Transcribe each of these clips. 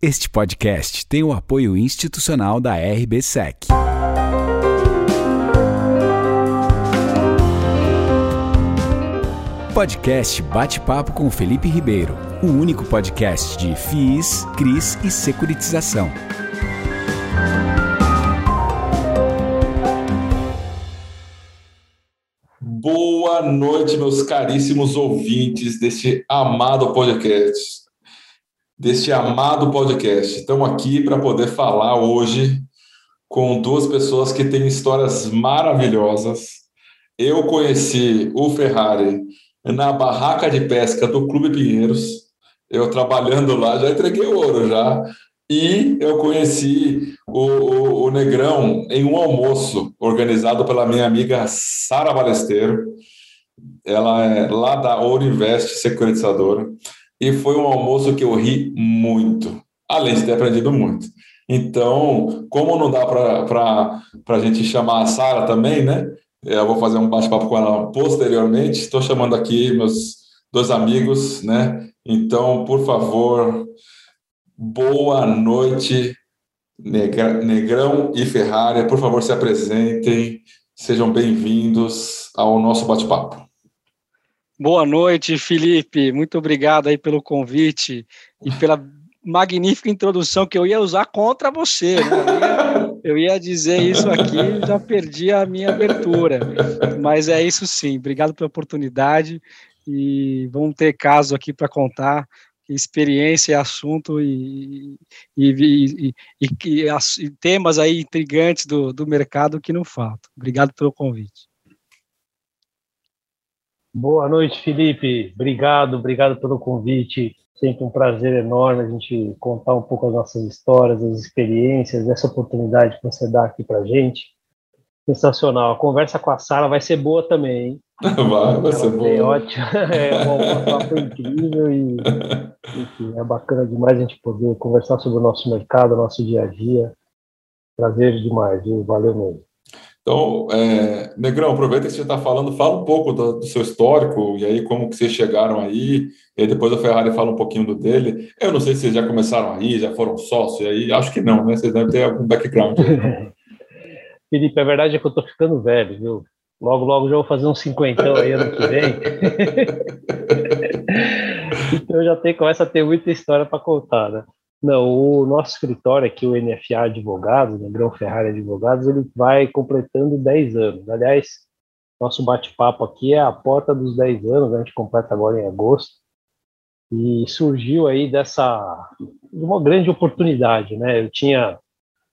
Este podcast tem o apoio institucional da RBSEC. Podcast Bate-Papo com Felipe Ribeiro, o único podcast de FIIs, CRIs e securitização. Boa noite, meus caríssimos ouvintes deste amado podcast deste amado podcast. Estamos aqui para poder falar hoje com duas pessoas que têm histórias maravilhosas. Eu conheci o Ferrari na barraca de pesca do Clube Pinheiros. Eu trabalhando lá, já entreguei ouro já. E eu conheci o, o, o Negrão em um almoço organizado pela minha amiga Sara Balesteiro. Ela é lá da Ouro Invest Securitizadora e foi um almoço que eu ri muito, além de ter aprendido muito. Então, como não dá para a gente chamar a Sara também, né? Eu vou fazer um bate-papo com ela posteriormente. Estou chamando aqui meus dois amigos, né? Então, por favor, boa noite, Negrão e Ferrari. Por favor, se apresentem. Sejam bem-vindos ao nosso bate-papo. Boa noite, Felipe. Muito obrigado aí pelo convite e pela magnífica introdução que eu ia usar contra você. Né? Eu, ia, dizer isso aqui, já perdi a minha abertura. Mas é isso sim. Obrigado pela oportunidade e vamos ter caso aqui para contar experiência e assunto e, e, e, e, temas aí intrigantes do, do mercado que não faltam. Obrigado pelo convite. Boa noite, Felipe. Obrigado, obrigado pelo convite. Sempre um prazer enorme a gente contar um pouco as nossas histórias, as experiências, essa oportunidade que você dá aqui para gente. Sensacional. A conversa com a Sara vai ser boa também, hein? Vai, vai ser boa. Ótimo. É uma papo incrível e enfim, é bacana demais a gente poder conversar sobre o nosso mercado, o nosso dia a dia. Prazer demais, viu? Valeu mesmo. Então, é, Negrão, aproveita que você está falando, fala um pouco do, do, seu histórico, e aí como que vocês chegaram aí, e aí depois o Ferrari fala um pouquinho do dele. Eu não sei se vocês já começaram aí, já foram sócios aí, acho que não, né? Vocês devem ter algum background. Felipe, a verdade é que eu estou ficando velho, viu? Logo, logo já vou fazer uns cinquentão aí ano que vem. então já tenho, começa a ter muita história para contar, né? Não, o nosso escritório aqui, o NFA Advogados, né, Ferrari Advogados, ele vai completando 10 anos. Aliás, nosso bate-papo aqui é a porta dos 10 anos, a gente completa agora em agosto. E surgiu aí dessa de uma grande oportunidade, né? Eu tinha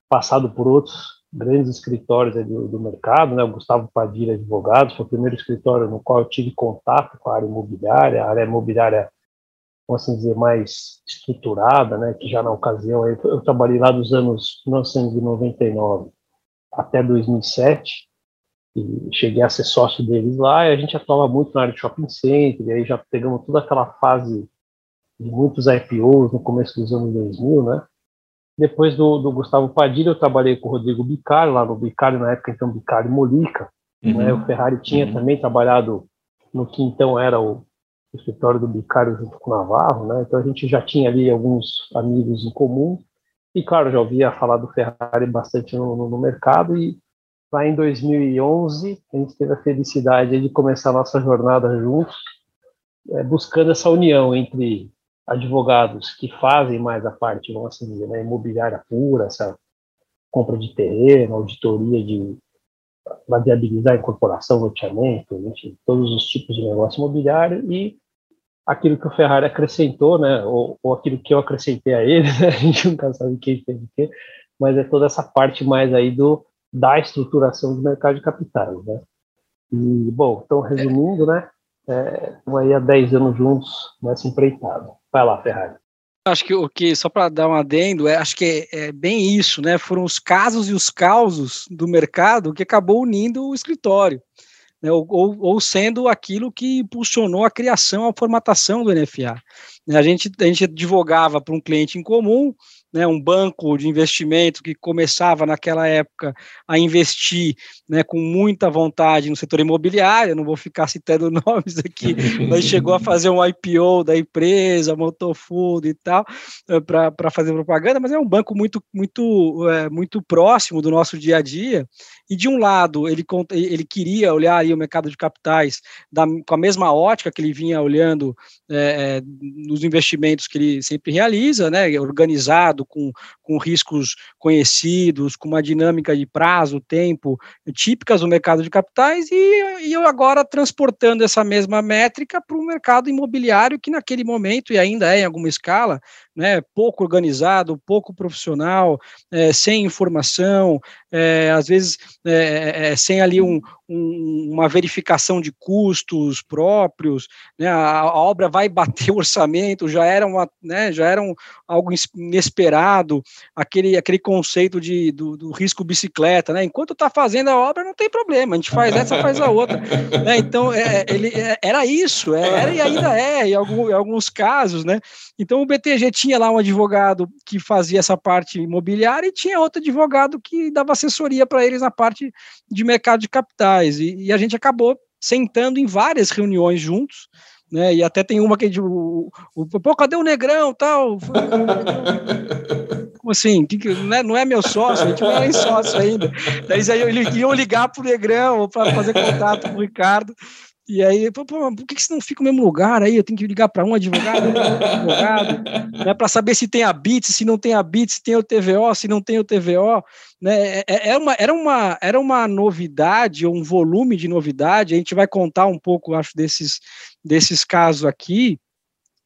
passado por outros grandes escritórios do, do, mercado, né? O Gustavo Padilha Advogados foi o primeiro escritório no qual eu tive contato com a área imobiliária. A área imobiliária vamos assim dizer, mais estruturada, né, que já na ocasião, eu, eu trabalhei lá dos anos 1999 até 2007, e cheguei a ser sócio deles lá, e a gente atuava muito na área de shopping center, e aí já pegamos toda aquela fase de muitos IPOs no começo dos anos 2000, né, depois do, do Gustavo Padilha, eu trabalhei com o Rodrigo Bicari, lá no Bicari, na época, então, Bicari Molica, né, uhum. né, o Ferrari tinha uhum. também trabalhado no que então era o o escritório do Bicário junto com o Navarro, né? Então a gente já tinha ali alguns amigos em comum e, claro, já ouvia falar do Ferrari bastante no, no, no mercado e lá em 2011 a gente teve a felicidade de começar a nossa jornada juntos, é, buscando essa união entre advogados que fazem mais a parte, vamos assim dizer, né, imobiliária pura, essa compra de terreno, auditoria de para viabilizar a incorporação, loteamento, enfim, todos os tipos de negócio imobiliário e aquilo que o Ferrari acrescentou, né, ou, ou aquilo que eu acrescentei a ele, né, a gente nunca sabe quem fez o quê, mas é toda essa parte mais aí do da estruturação do mercado de capitais, né. E, bom, então, resumindo, né, é, estamos aí há 10 anos juntos nessa empreitada. Vai lá, Ferrari. Acho que o que, só para dar um adendo, é, acho que é, é, bem isso, né? Foram os casos e os causos do mercado que acabou unindo o escritório né, ou, ou, sendo aquilo que impulsionou a criação, a formatação do NFA. A gente, a gente advogava para um cliente em comum, né, um banco de investimento que começava naquela época a investir né, com muita vontade no setor imobiliário, não vou ficar citando nomes aqui, mas chegou a fazer um IPO da empresa, montou fundo e tal, eh, para fazer propaganda, mas é um banco muito, muito, é, muito próximo do nosso dia a dia, e de um lado ele, ele queria olhar aí o mercado de capitais da, com a mesma ótica que ele vinha olhando é, nos investimentos que ele sempre realiza, né, organizado, com, com riscos conhecidos, com uma dinâmica de prazo, tempo, típicas do mercado de capitais, e, e eu agora transportando essa mesma métrica para o mercado imobiliário, que naquele momento, e ainda é em alguma escala, né, pouco organizado, pouco profissional, é, sem informação, é, às vezes é, é sem ali um, um, uma verificação de custos próprios, né, a, a, obra vai bater o orçamento, já era, uma, né, já era um, algo inesperado, aquele, aquele conceito de, do, do risco bicicleta, né, enquanto está fazendo a obra não tem problema, a gente faz essa, faz a outra, né, então é, ele, é, era isso, é, era e ainda é, em, algum, em alguns casos, né, então o BTG tinha lá um advogado que fazia essa parte imobiliária e tinha outro advogado que dava assessoria para eles na parte de mercado de capitais. E, e, a gente acabou sentando em várias reuniões juntos. Né, e até tem uma que o, o, pô, cadê o negrão tal? Como assim? Que, que, não, é, não é meu sócio, a gente não é sócio ainda. Daí eles iam ligar para o negrão para fazer contato com o Ricardo. E aí, pô, por que, que você não fica no mesmo lugar aí? Eu tenho que ligar para um advogado, um advogado, né, para saber se tem a BIT, se não tem a BIT, se tem o TVO, se não tem o TVO. Né? É, é, é uma, era, uma, era uma novidade, um volume de novidade. A gente vai contar um pouco, acho, desses, desses casos aqui,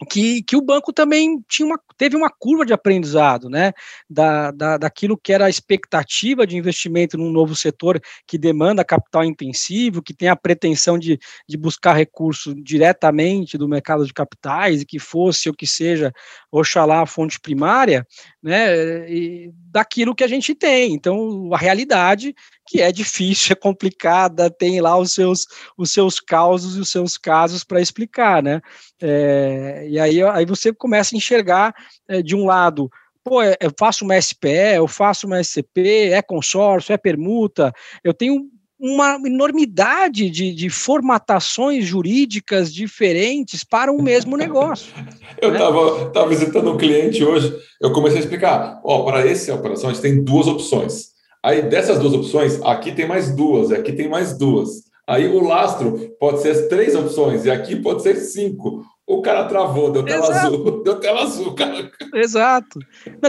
que, que o banco também tinha uma, teve uma curva de aprendizado, né, da, da, daquilo que era a expectativa de investimento num novo setor que demanda capital intensivo, que tem a pretensão de, de buscar recurso diretamente do mercado de capitais, e que fosse o que seja, oxalá, a fonte primária, né, e daquilo que a gente tem. Então, a realidade que é difícil, é complicada, tem lá os seus, os seus causos e os seus casos para explicar, né? É, e aí, aí você começa a enxergar é, de um lado pô, é, eu faço uma SPE, eu faço uma SCP, é consórcio, é permuta, eu tenho uma enormidade de, de formatações jurídicas diferentes para um mesmo negócio. eu estava né? tava visitando um cliente hoje, eu comecei a explicar, ó, para essa operação a gente tem duas opções. Aí dessas duas opções, aqui tem mais duas, aqui tem mais duas. Aí o lastro pode ser as três opções, e aqui pode ser cinco. O cara travou, deu tela Exato. azul, deu tela azul, cara. Exato.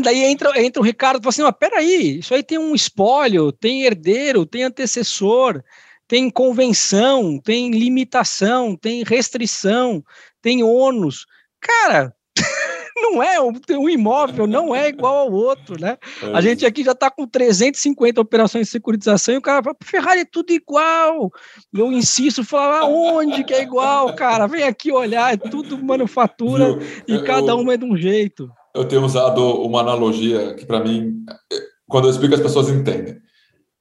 Daí entra, entra o Ricardo e fala assim: mas peraí, isso aí tem um espólio, tem herdeiro, tem antecessor, tem convenção, tem limitação, tem restrição, tem ônus. Cara, não é, um imóvel não é igual ao outro, né? É. A gente aqui já está com 350 operações de securitização e o cara fala, Ferrari é tudo igual. Eu insisto, falar onde que é igual, cara? Vem aqui olhar, é tudo manufatura Viu? e eu, cada uma é de um jeito. Eu tenho usado uma analogia que, para mim, quando eu explico, as pessoas entendem.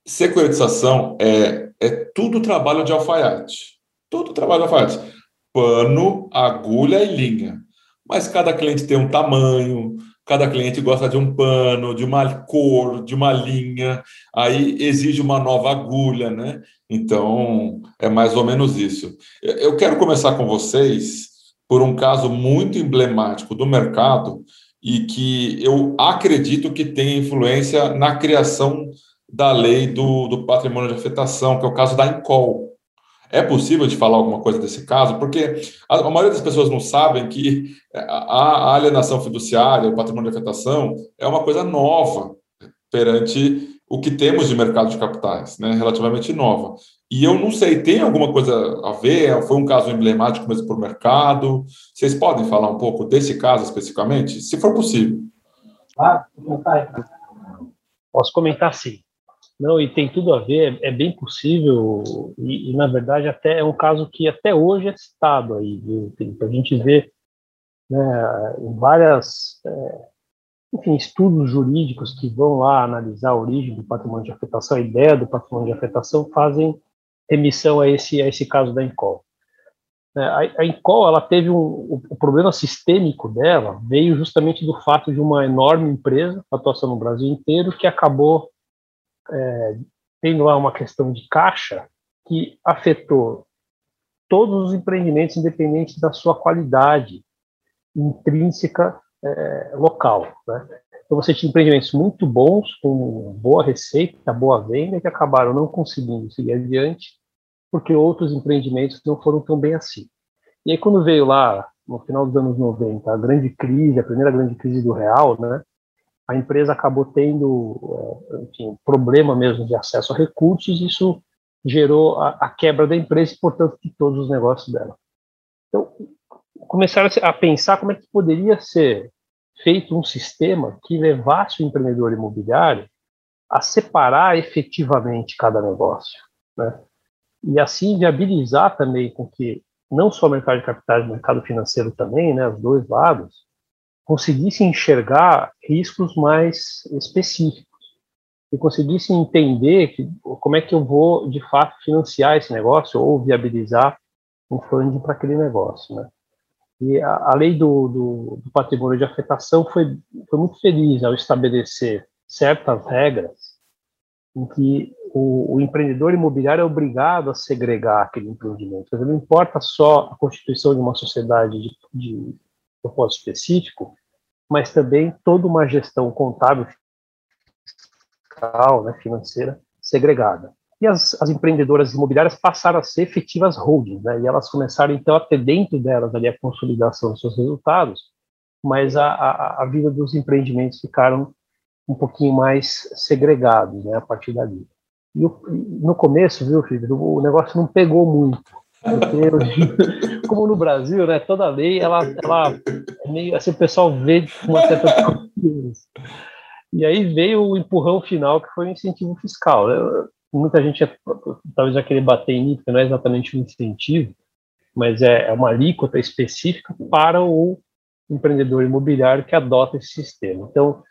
Securitização é, é tudo trabalho de alfaiate. Tudo trabalho de alfaiate. Pano, agulha e linha mas cada cliente tem um tamanho, cada cliente gosta de um pano, de uma cor, de uma linha, aí exige uma nova agulha, né? Então, é mais ou menos isso. Eu quero começar com vocês por um caso muito emblemático do mercado e que eu acredito que tem influência na criação da lei do, do patrimônio de afetação, que é o caso da Incol. É possível de falar alguma coisa desse caso? Porque a, maioria das pessoas não sabem que a, a alienação fiduciária, o patrimônio de afetação, é uma coisa nova perante o que temos de mercado de capitais, né, relativamente nova. E eu não sei, tem alguma coisa a ver? Foi um caso emblemático mesmo para o mercado? Vocês podem falar um pouco desse caso especificamente, se for possível? Ah, Posso comentar sim. Não, e tem tudo a ver, é bem possível, e, e, na verdade até é um caso que até hoje é citado aí, viu? a gente vê né, em várias, é, enfim, estudos jurídicos que vão lá analisar a origem do patrimônio de afetação, a ideia do patrimônio de afetação, fazem remissão a esse, a esse caso da Encol. É, a, a Incol, ela teve um, o, o, problema sistêmico dela veio justamente do fato de uma enorme empresa, atuação no Brasil inteiro, que acabou é, tendo lá uma questão de caixa que afetou todos os empreendimentos, independente da sua qualidade intrínseca é, local. Né? Então você tinha empreendimentos muito bons, com boa receita, boa venda, que acabaram não conseguindo seguir adiante, porque outros empreendimentos não foram tão bem assim. E aí quando veio lá, no final dos anos 90, a grande crise, a primeira grande crise do real, né, a empresa acabou tendo é, enfim, problema mesmo de acesso a recursos, isso gerou a, a quebra da empresa e, portanto, de todos os negócios dela. Então, começaram a pensar como é que poderia ser feito um sistema que levasse o empreendedor imobiliário a separar efetivamente cada negócio, né? E assim viabilizar também com que não só o mercado de capitais, o mercado financeiro também, né, os dois lados, conseguissem enxergar riscos mais específicos e conseguissem entender que, como é que eu vou de fato financiar esse negócio ou viabilizar um funding para aquele negócio, né? E a, a lei do, do, do, patrimônio de afetação foi, foi muito feliz ao estabelecer certas regras em que o, o, empreendedor imobiliário é obrigado a segregar aquele empreendimento. Não importa só a constituição de uma sociedade de, de propósito específico, mas também toda uma gestão contábil, fiscal, né, financeira, segregada e as, as empreendedoras imobiliárias passaram a ser efetivas holdings, né? E elas começaram então a ter dentro delas ali a consolidação dos seus resultados, mas a, a, a vida dos empreendimentos ficaram um pouquinho mais segregados, né? A partir dali. E o, no começo, viu, filho, o negócio não pegou muito. Como no Brasil, né, toda lei, ela, ela é meio assim, o pessoal vê uma certa E aí veio o empurrão final, que foi o incentivo fiscal. Né? muita gente talvez já querer bater em mim, porque não é exatamente um incentivo, mas é, é uma alíquota específica para o empreendedor imobiliário que adota esse sistema. Então,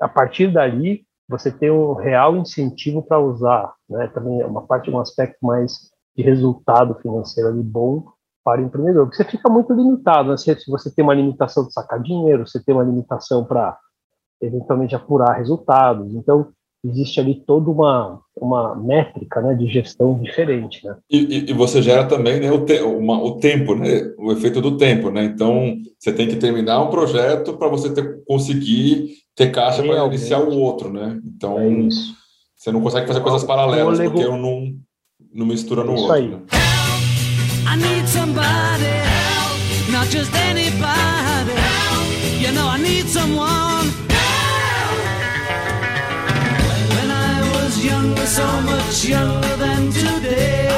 a partir dali, você tem um real incentivo para usar, né? Também é uma parte, um aspecto mais de resultado financeiro ali bom para o empreendedor, porque você fica muito limitado, né? se você tem uma limitação de sacar dinheiro, você tem uma limitação para eventualmente apurar resultados, então existe ali toda uma, uma métrica né, de gestão diferente. Né? E, e, você gera também né, o, te, uma, o tempo, né, o efeito do tempo. Né? Então, você tem que terminar um projeto para você ter, conseguir ter caixa para iniciar o outro. Né? Então, é você não consegue fazer coisas paralelas, Fôlego. porque um não, não mistura no isso outro. Aí. Né? I need somebody help, not just anybody help. You know I need someone younger, so much younger than today.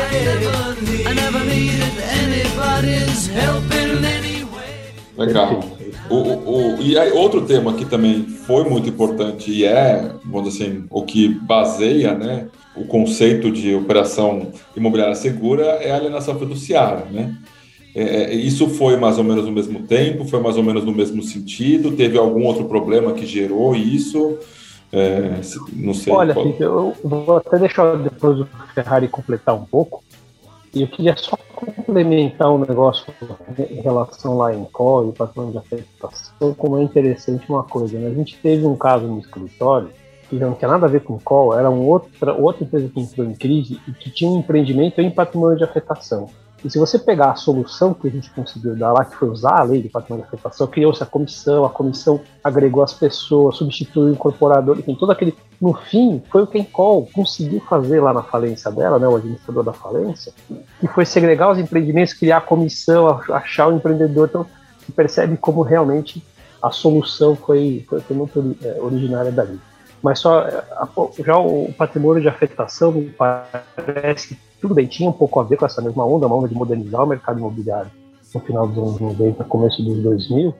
I never needed anybody's help in any way. Legal. O, o, o, e aí, outro tema que também foi muito importante e é, vamos dizer assim, o que baseia né, o conceito de operação imobiliária segura é a alienação fiduciária. Né? É, é, isso foi mais ou menos no mesmo tempo, foi mais ou menos no mesmo sentido? Teve algum outro problema que gerou isso? É, não sei. Olha, qual... eu vou até deixar depois o Ferrari completar um pouco. E eu queria só complementar um negócio em relação lá em COI patrão de afetação, como é interessante uma coisa. Né? A gente teve um caso no escritório que não tinha nada a ver com call, era um outra, outra empresa que entrou em crise e que tinha um empreendimento em patrimônio de afetação. E se você pegar a solução que a gente conseguiu dar lá, que foi usar a lei de patrimônio de afetação, criou-se a comissão, a comissão agregou as pessoas, substituiu o incorporador, enfim, todo aquele. No fim, foi o que Call conseguiu fazer lá na falência dela, né, o administrador da falência, que foi segregar os empreendimentos, criar a comissão, achar o empreendedor. Então, você percebe como realmente a solução foi, foi, muito é, originária dali. Mas só já o patrimônio de afetação parece que tudo bem, tinha um pouco a ver com essa mesma onda, uma onda de modernizar o mercado imobiliário no final dos anos 90, começo dos 2000,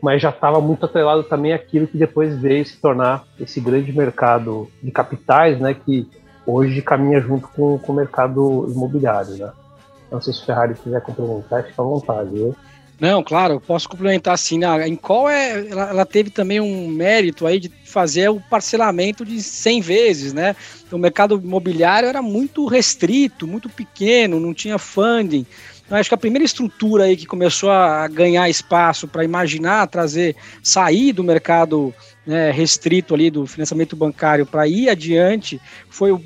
mas já estava muito atrelado também aquilo que depois veio se tornar esse grande mercado de capitais, né, que hoje caminha junto com, com o mercado imobiliário, né. Sei se o Ferrari quiser complementar, fica à vontade. Viu? Não, claro, eu posso complementar assim. Em qual é, ela, ela, teve também um mérito aí de fazer o parcelamento de 100 vezes, né? Então, o mercado imobiliário era muito restrito, muito pequeno, não tinha funding. Então, acho que a primeira estrutura aí que começou a ganhar espaço para imaginar, trazer, sair do mercado né, restrito ali do financiamento bancário para ir adiante foi o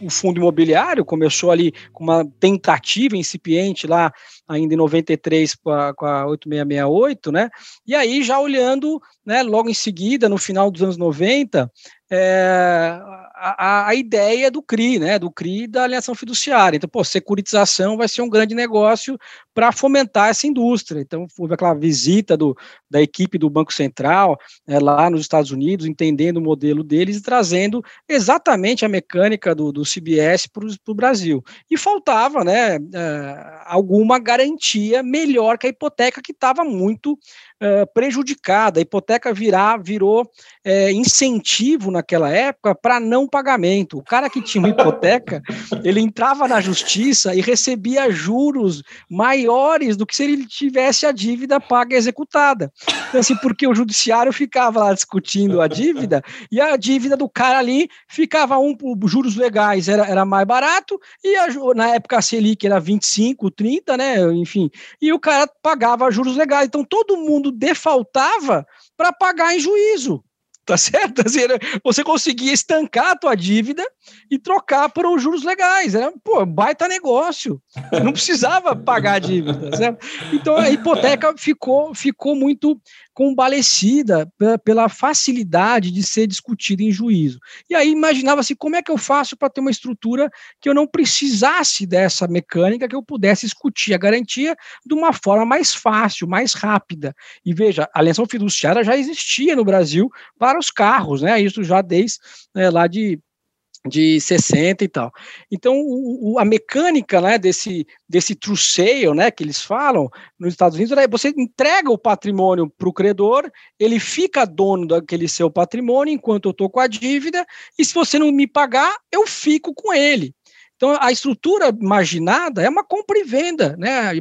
o fundo imobiliário começou ali com uma tentativa incipiente lá ainda em 93 com a, com a 8668, né? E aí já olhando, né, logo em seguida, no final dos anos 90, é, a, a, ideia do CRI, né, do CRI da alienação fiduciária. Então, pô, securitização vai ser um grande negócio para fomentar essa indústria. Então, houve aquela visita do, da equipe do Banco Central é, lá nos Estados Unidos, entendendo o modelo deles e trazendo exatamente a mecânica do, do CBS para o Brasil. E faltava né, é, alguma garantia melhor que a hipoteca, que estava muito é, prejudicada. A hipoteca virar, virou é, incentivo naquela época para não pagamento. O cara que tinha uma hipoteca, ele entrava na justiça e recebia juros maiores do que se ele tivesse a dívida paga e executada. Então, assim, porque o judiciário ficava lá discutindo a dívida e a dívida do cara ali ficava um, juros legais era, era mais barato e a, na época a Selic era 25, 30, né? Enfim, e o cara pagava juros legais. Então todo mundo defaultava para pagar em juízo tá certo? Assim, você conseguia estancar a tua dívida e trocar por os juros legais. Era, pô, baita negócio. Não precisava pagar a dívida, certo? Então a hipoteca ficou, ficou muito combalecida pela facilidade de ser discutida em juízo. E aí imaginava-se como é que eu faço para ter uma estrutura que eu não precisasse dessa mecânica, que eu pudesse discutir a garantia de uma forma mais fácil, mais rápida. E veja, a alienação fiduciária já existia no Brasil para os carros, né? Isso já desde né, lá de de 60 e tal. Então, o, o, a mecânica né, desse, desse true sale, né, que eles falam nos Estados Unidos, é você entrega o patrimônio para o credor, ele fica dono daquele seu patrimônio enquanto eu estou com a dívida, e se você não me pagar, eu fico com ele. Então, a estrutura imaginada é uma compra e venda, né,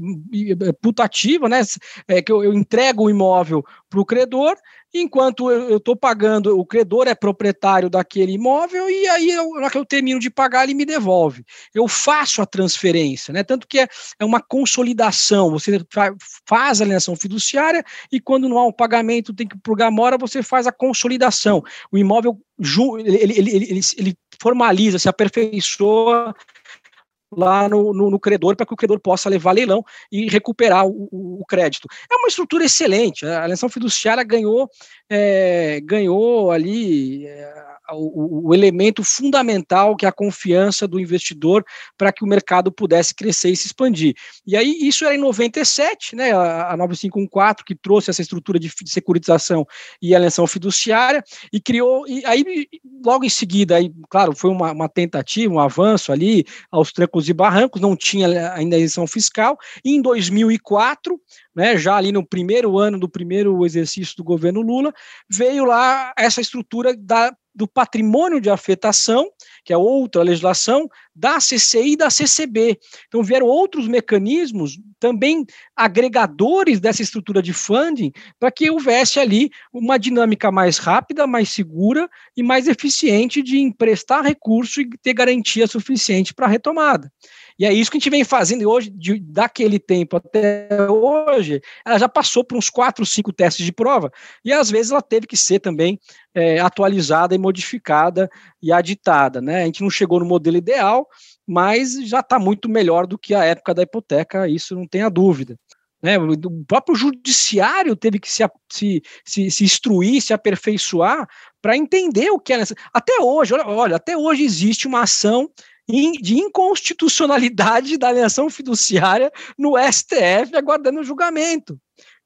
putativa, né, é que eu, eu entrego o imóvel para o credor, enquanto eu estou pagando, o credor é proprietário daquele imóvel e aí, eu, na que eu termino de pagar, ele me devolve. Eu faço a transferência, né? Tanto que é, é uma consolidação. Você faz a alienação fiduciária e quando não há um pagamento, tem que pagar mora, você faz a consolidação. O imóvel ele, ele, ele, ele, formaliza, se aperfeiçoa lá no, no, no credor para que o credor possa levar leilão e recuperar o, o, o, crédito. É uma estrutura excelente. A alienação fiduciária ganhou, é, ganhou ali é, o, o, elemento fundamental que é a confiança do investidor para que o mercado pudesse crescer e se expandir. E aí, isso era em 97, né, a, a 9514, que trouxe essa estrutura de, de securitização e alienação fiduciária, e criou, e aí, logo em seguida, aí, claro, foi uma, uma tentativa, um avanço ali, aos trancos e barrancos, não tinha ainda a isenção fiscal, e em 2004, né, já ali no primeiro ano do primeiro exercício do governo Lula, veio lá essa estrutura da do patrimônio de afetação, que é outra legislação, da CCI e da CCB. Então vieram outros mecanismos, também agregadores dessa estrutura de funding, para que houvesse ali uma dinâmica mais rápida, mais segura e mais eficiente de emprestar recurso e ter garantia suficiente para a retomada. E é isso que a gente vem fazendo hoje, de, daquele tempo até hoje, ela já passou por uns quatro, cinco testes de prova, e às vezes ela teve que ser também é, atualizada e modificada e aditada. Né? A gente não chegou no modelo ideal, mas já está muito melhor do que a época da hipoteca, isso não tenha dúvida. Né, o próprio judiciário teve que se, se, se, se instruir, se aperfeiçoar para entender o que é. Até hoje, olha, olha, até hoje existe uma ação de inconstitucionalidade da alienação fiduciária no STF aguardando julgamento,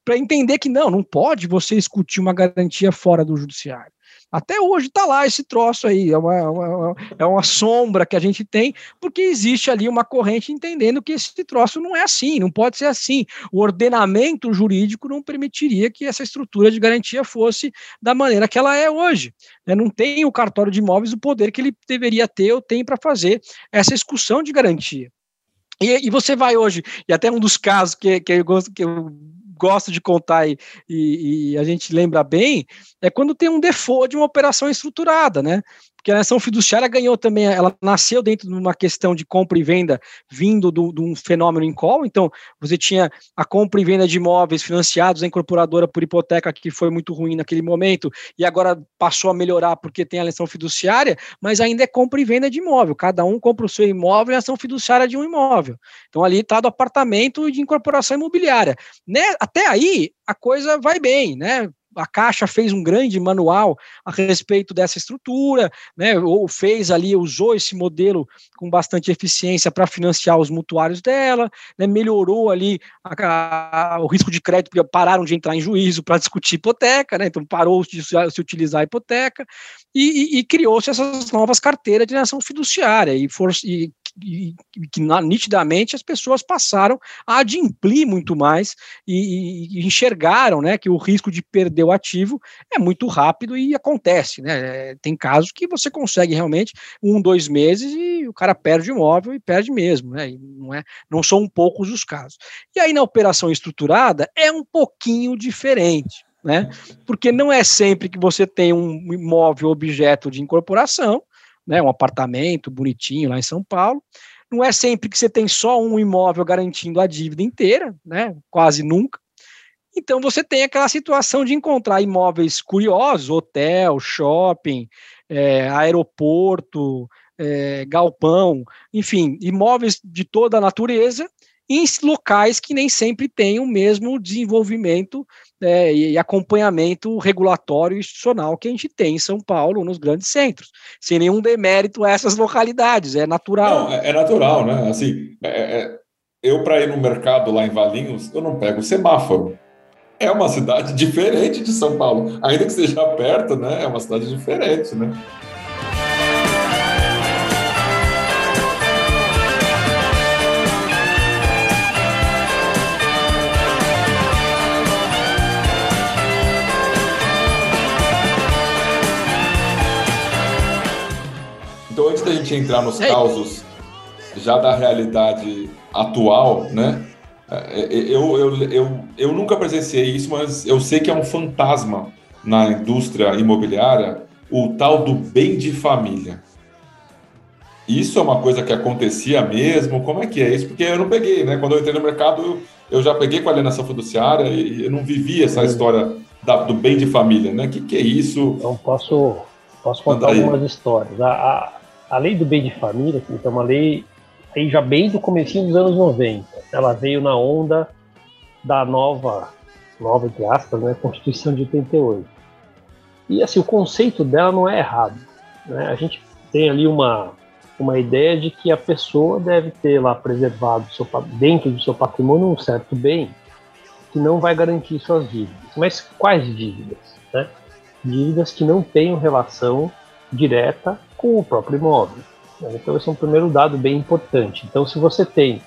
para entender que não, não pode você discutir uma garantia fora do judiciário. Até hoje está lá esse troço aí, é uma, uma, é uma sombra que a gente tem, porque existe ali uma corrente entendendo que esse troço não é assim, não pode ser assim. O ordenamento jurídico não permitiria que essa estrutura de garantia fosse da maneira que ela é hoje. Né? Não tem o cartório de imóveis o poder que ele deveria ter ou tem para fazer essa execução de garantia. E, e, você vai hoje, e até um dos casos que, que, eu, gosto, que eu gosto de contar e, e, e, a gente lembra bem, é quando tem um default de uma operação estruturada, né? Porque a alienação fiduciária ganhou também, ela nasceu dentro de uma questão de compra e venda vindo de um fenômeno em call, então você tinha a compra e venda de imóveis financiados à incorporadora por hipoteca, que foi muito ruim naquele momento, e agora passou a melhorar porque tem a alienação fiduciária, mas ainda é compra e venda de imóvel, cada um compra o seu imóvel e a ação fiduciária de um imóvel. Então ali está do apartamento de incorporação imobiliária. Né? Até aí a coisa vai bem, né? A Caixa fez um grande manual a respeito dessa estrutura, né, ou fez ali, usou esse modelo com bastante eficiência para financiar os mutuários dela, né, melhorou ali a, a, o risco de crédito, porque pararam de entrar em juízo para discutir hipoteca, né, então parou de se utilizar a hipoteca, e, e, e criou-se essas novas carteiras de ação fiduciária, e, for, e e, que nitidamente as pessoas passaram a adimplir muito mais e, e, enxergaram né, que o risco de perder o ativo é muito rápido e acontece. Né? Tem casos que você consegue realmente um, dois meses e o cara perde o imóvel e perde mesmo. Né? E não, é, não são poucos os casos. E aí na operação estruturada é um pouquinho diferente. Né? Porque não é sempre que você tem um imóvel objeto de incorporação, né, um apartamento bonitinho lá em São Paulo. Não é sempre que você tem só um imóvel garantindo a dívida inteira, né, quase nunca. Então você tem aquela situação de encontrar imóveis curiosos, hotel, shopping, é, aeroporto, é, galpão, enfim, imóveis de toda a natureza em locais que nem sempre têm o mesmo desenvolvimento é, e acompanhamento regulatório e institucional que a gente tem em São Paulo, nos grandes centros, sem nenhum demérito a essas localidades, é natural. Não, é, é natural, né? Assim, é, é eu para ir no mercado lá em Valinhos, eu não pego semáforo. É uma cidade diferente de São Paulo, ainda que seja perto, né? É uma cidade diferente, né? Da gente entrar nos causos já da realidade atual, né? É, é, eu, eu, eu, eu nunca presenciei isso, mas eu sei que é um fantasma na indústria imobiliária o tal do bem de família. Isso é uma coisa que acontecia mesmo? Como é que é isso? Porque eu não peguei, né? Quando eu entrei no mercado, eu, eu já peguei com a alienação fiduciária e eu não vivi essa história da, do bem de família, né? O que, que é isso? Então, posso, posso contar algumas histórias. A, a, a lei do bem de família, que é uma lei aí já bem do começo dos anos 90. Ela veio na onda da nova, nova entre aspas, né, Constituição de 88. E assim, o conceito dela não é errado. Né? A gente tem ali uma, uma ideia de que a pessoa deve ter lá preservado seu, dentro do seu patrimônio um certo bem que não vai garantir suas dívidas. Mas quais dívidas? Né? Dívidas que não tenham relação direta com o próprio imóvel. Então, esse é um primeiro dado bem importante. Então, se você tem,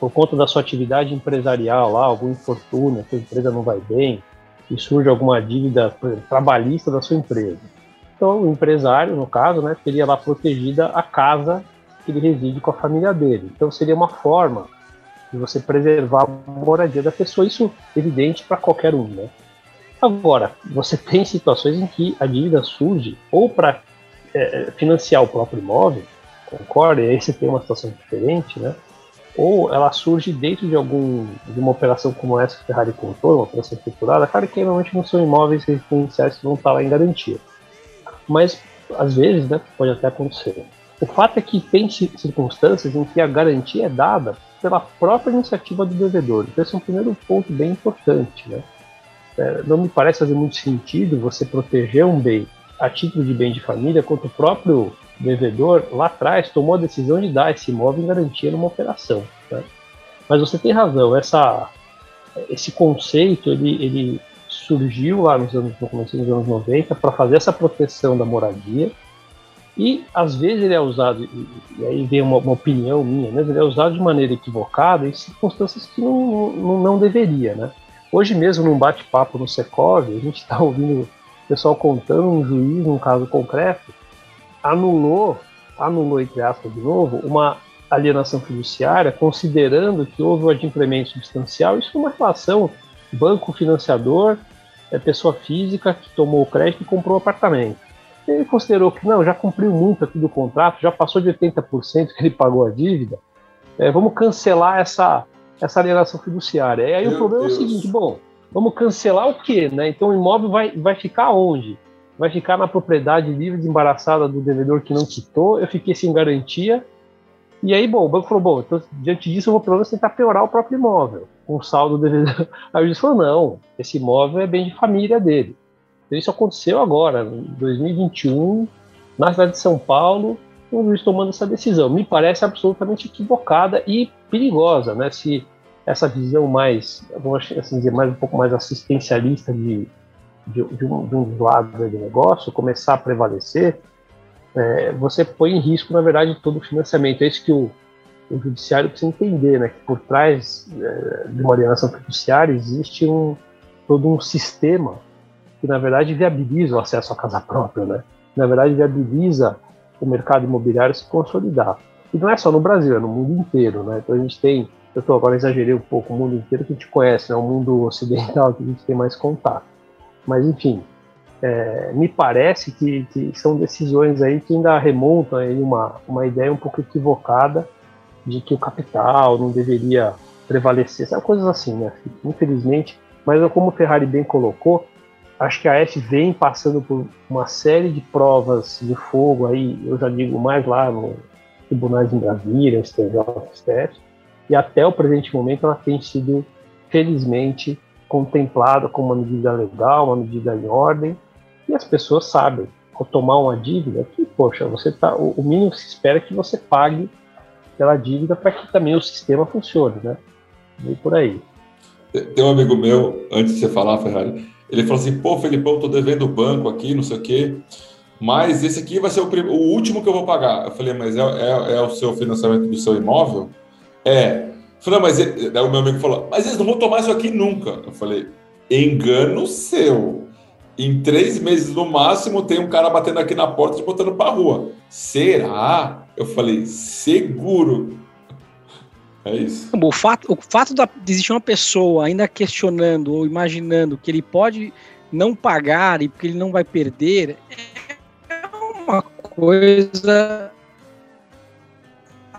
por conta da sua atividade empresarial lá, algum infortúnio, sua empresa não vai bem, e surge alguma dívida trabalhista da sua empresa. Então, o empresário, no caso, né, teria lá protegida a casa que ele reside com a família dele. Então, seria uma forma de você preservar a moradia da pessoa. Isso é evidente para qualquer um, né? Agora, você tem situações em que a dívida surge ou para é, financiar o próprio imóvel, concorda? E aí você tem uma situação diferente, né? Ou ela surge dentro de algum de uma operação como essa que a Ferrari contou, uma operação estruturada, claro que normalmente não são imóveis residenciais que vão estar lá em garantia. Mas, às vezes, né, pode até acontecer. O fato é que tem circunstâncias em que a garantia é dada pela própria iniciativa do devedor. Então, esse é um primeiro ponto bem importante. Né? É, não me parece fazer muito sentido você proteger um bem a título de bem de família, quanto o próprio devedor lá atrás tomou a decisão de dar esse imóvel em garantia numa operação. Né? Mas você tem razão, essa, esse conceito ele, ele surgiu lá nos anos, no começo dos anos 90 para fazer essa proteção da moradia e às vezes ele é usado, e, aí vem uma, uma, opinião minha, né? ele é usado de maneira equivocada em circunstâncias que não, não, não deveria. Né? Hoje mesmo, num bate-papo no Secov, a gente está ouvindo pessoal contando um juiz, num caso concreto, anulou, anulou entre aspas de novo, uma alienação fiduciária, considerando que houve um adimplemento substancial. Isso é uma relação banco financiador, é pessoa física que tomou o crédito e comprou o apartamento. Ele considerou que não, já cumpriu muito aqui do contrato, já passou de 80% que ele pagou a dívida, é, vamos cancelar essa, essa alienação fiduciária. E aí Meu o problema Deus. é o seguinte, bom, vamos cancelar o quê? Né? Então o imóvel vai, vai ficar onde? Vai ficar na propriedade livre de embaraçada do devedor que não quitou, eu fiquei sem garantia. E aí, bom, o banco falou, bom, então, diante disso eu vou pelo menos tentar piorar o próprio imóvel, com o saldo do devedor. Aí o juiz falou, não, esse imóvel é bem de família dele. Então, isso aconteceu agora, em 2021, na cidade de São Paulo, o juiz tomando essa decisão. Me parece absolutamente equivocada e perigosa, né? Se essa visão mais, vamos assim dizer, mais um pouco mais assistencialista de, de, de, um, de um dos lados do negócio começar a prevalecer, é, você põe em risco, na verdade, todo o financiamento. É isso que o, o judiciário precisa entender, né? Que por trás é, de uma alienação fiduciária existe um, todo um sistema que, na verdade, viabiliza o acesso à casa própria, né? Na verdade, viabiliza o mercado imobiliário se consolidar. E não é só no Brasil, é no mundo inteiro, né? Então a gente tem eu tô, agora exagerei um pouco, o mundo inteiro que a gente conhece, né? o mundo ocidental que a gente tem mais contato. Mas, enfim, é, me parece que, que, são decisões aí que ainda remontam aí uma, uma ideia um pouco equivocada de que o capital não deveria prevalecer, sabe, coisas assim, né? Infelizmente, mas como o Ferrari bem colocou, acho que a F vem passando por uma série de provas de fogo aí, eu já digo mais lá no Tribunais de Brasília, STJ, STF, e até o presente momento ela tem sido, felizmente, contemplada como uma medida legal, uma medida em ordem, e as pessoas sabem, ao tomar uma dívida, que, poxa, você tá, o mínimo que se espera é que você pague pela dívida para que também o sistema funcione, né? Por aí. Tem um amigo meu, antes de você falar, Ferrari, ele falou assim, pô, Felipão, tô devendo o banco aqui, não sei o quê, mas esse aqui vai ser o, o último que eu vou pagar. Eu falei, mas é, é, é o seu financiamento do seu imóvel? É. Falei, mas ele, o meu amigo falou, mas eles não vão tomar isso aqui nunca. Eu falei, engano seu. Em três meses no máximo tem um cara batendo aqui na porta e botando para rua. Será? Eu falei, seguro. É isso. O fato, o fato de existir uma pessoa ainda questionando ou imaginando que ele pode não pagar e porque ele não vai perder é uma coisa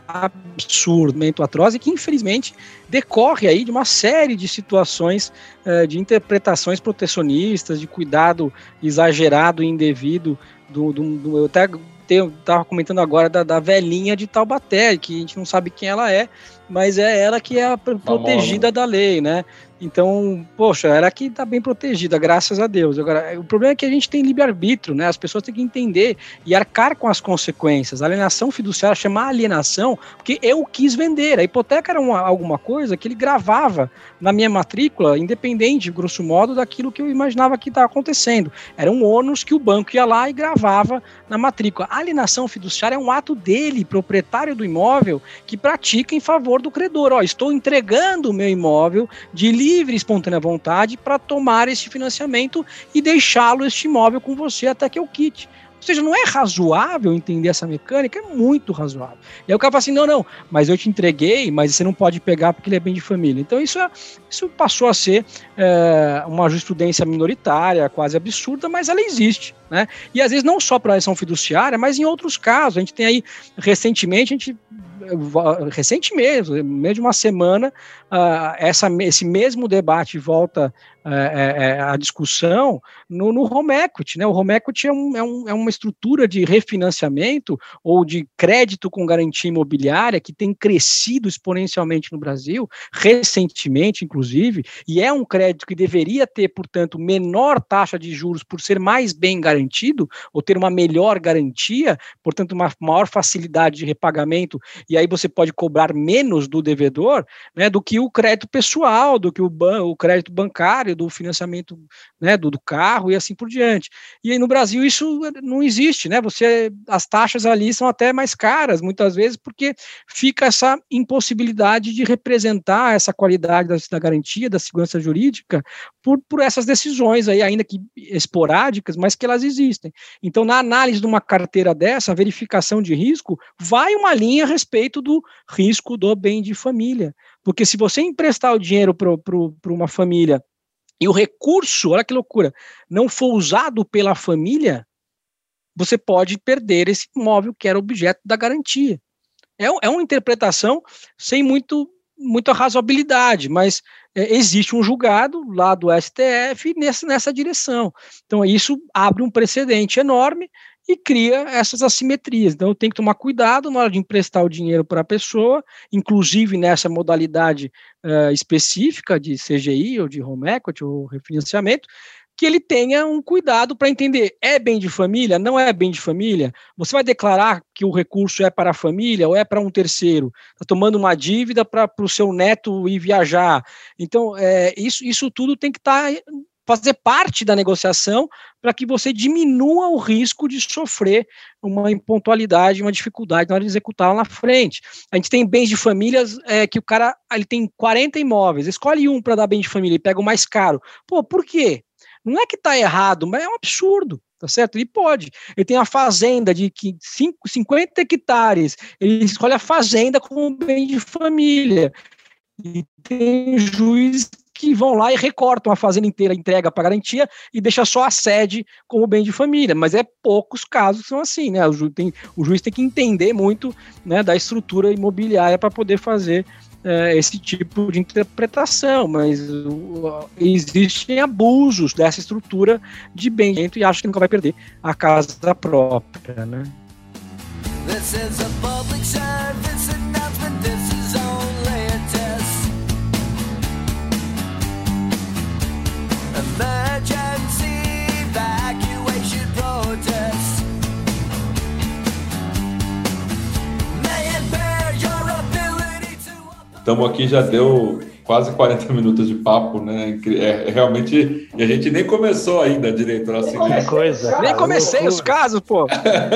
absurdamente atroz e que infelizmente decorre aí de uma série de situações uh, de interpretações protecionistas, de cuidado exagerado e indevido do, do, do eu até estava comentando agora da, da velhinha de Taubaté, que a gente não sabe quem ela é, mas é ela que é a protegida da lei, né? Então, poxa, era que está bem protegida, graças a Deus. Agora, o problema é que a gente tem livre-arbítrio, né? As pessoas têm que entender e arcar com as consequências. A alienação fiduciária chama alienação porque eu quis vender. A hipoteca era uma, alguma coisa que ele gravava na minha matrícula, independente, grosso modo, daquilo que eu imaginava que estava acontecendo. Era um ônus que o banco ia lá e gravava na matrícula. A alienação fiduciária é um ato dele, proprietário do imóvel, que pratica em favor do credor. Ó, estou entregando o meu imóvel de livre livre e espontânea vontade para tomar este financiamento e deixá-lo, este imóvel, com você até que eu quite. Ou seja, não é razoável entender essa mecânica, é muito razoável. E aí o cara fala assim: não, não, mas eu te entreguei, mas você não pode pegar porque ele é bem de família. Então isso, é, isso passou a ser é, uma jurisprudência minoritária, quase absurda, mas ela existe. Né? E às vezes não só para a ação fiduciária, mas em outros casos. A gente tem aí, recentemente, a gente recentemente, meio de uma semana, uh, essa, esse mesmo debate volta é, é, é, a discussão no, no home equity. Né? O home equity é, um, é, um, é uma estrutura de refinanciamento ou de crédito com garantia imobiliária que tem crescido exponencialmente no Brasil, recentemente, inclusive, e é um crédito que deveria ter, portanto, menor taxa de juros por ser mais bem garantido, ou ter uma melhor garantia, portanto, uma maior facilidade de repagamento, e aí você pode cobrar menos do devedor né, do que o crédito pessoal, do que o, ban o crédito bancário do financiamento né, do, do, carro e assim por diante. E aí no Brasil isso não existe, né? Você as taxas ali são até mais caras muitas vezes porque fica essa impossibilidade de representar essa qualidade da, da garantia da segurança jurídica por, por essas decisões aí ainda que esporádicas, mas que elas existem. Então na análise de uma carteira dessa, a verificação de risco vai uma linha a respeito do risco do bem de família. Porque se você emprestar o dinheiro para uma família e o recurso, olha que loucura, não for usado pela família, você pode perder esse imóvel que era objeto da garantia. É, é uma interpretação sem muito, muita razoabilidade, mas é, existe um julgado lá do STF nessa, nessa direção. Então, isso abre um precedente enorme e cria essas assimetrias. Então, tem que tomar cuidado na hora de emprestar o dinheiro para a pessoa, inclusive nessa modalidade uh, específica de CGI ou de home equity ou refinanciamento, que ele tenha um cuidado para entender é bem de família, não é bem de família. Você vai declarar que o recurso é para a família ou é para um terceiro? Está tomando uma dívida para o seu neto ir viajar. Então, é, isso, isso tudo tem que estar tá fazer parte da negociação para que você diminua o risco de sofrer uma impontualidade, uma dificuldade na hora de executar lá na frente. A gente tem bens de famílias é, que o cara ele tem 40 imóveis, escolhe um para dar bem de família e pega o mais caro. Pô, por quê? Não é que está errado, mas é um absurdo tá certo? Ele pode. Ele tem a fazenda de 50 hectares, ele escolhe a fazenda como bem de família. E tem juiz que vão lá e recortam a fazenda inteira, entrega para garantia e deixa só a sede como bem de família. Mas é poucos casos que são assim, né? O, ju tem, o juiz tem que entender muito né, da estrutura imobiliária para poder fazer é, esse tipo de interpretação, mas uh, existem abusos dessa estrutura de bem e acho que nunca vai perder a casa própria, né? This is a public service Estamos aqui, já deu quase 40 minutos de papo, né? É, é, realmente. E a gente nem começou ainda direito assim. É coisa. Nem comecei os casos, pô.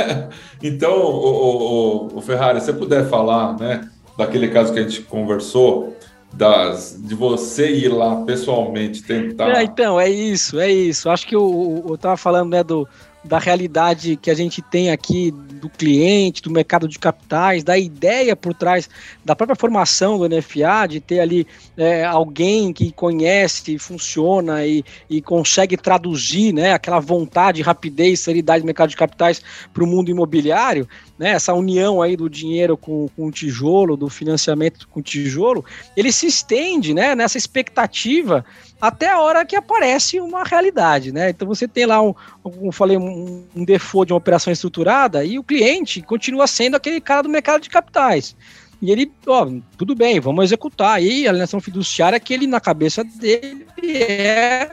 então, o, o, o, Ferrari, se você puder falar, né, daquele caso que a gente conversou, das, de você ir lá pessoalmente tentar. É, então, é isso, é isso. Acho que eu, eu tava falando, né, do da realidade que a gente tem aqui do cliente, do mercado de capitais, da ideia por trás da própria formação do NFA, de ter ali é, alguém que conhece, funciona e, e consegue traduzir né, aquela vontade, rapidez, seriedade do mercado de capitais para o mundo imobiliário, né, essa união aí do dinheiro com, com o tijolo, do financiamento com o tijolo, ele se estende né, nessa expectativa até a hora que aparece uma realidade, né? Então você tem lá, um, como falei, um, um default de uma operação estruturada e o cliente continua sendo aquele cara do mercado de capitais. E ele, ó, tudo bem, vamos executar. aí a alienação fiduciária que ele, na cabeça dele, é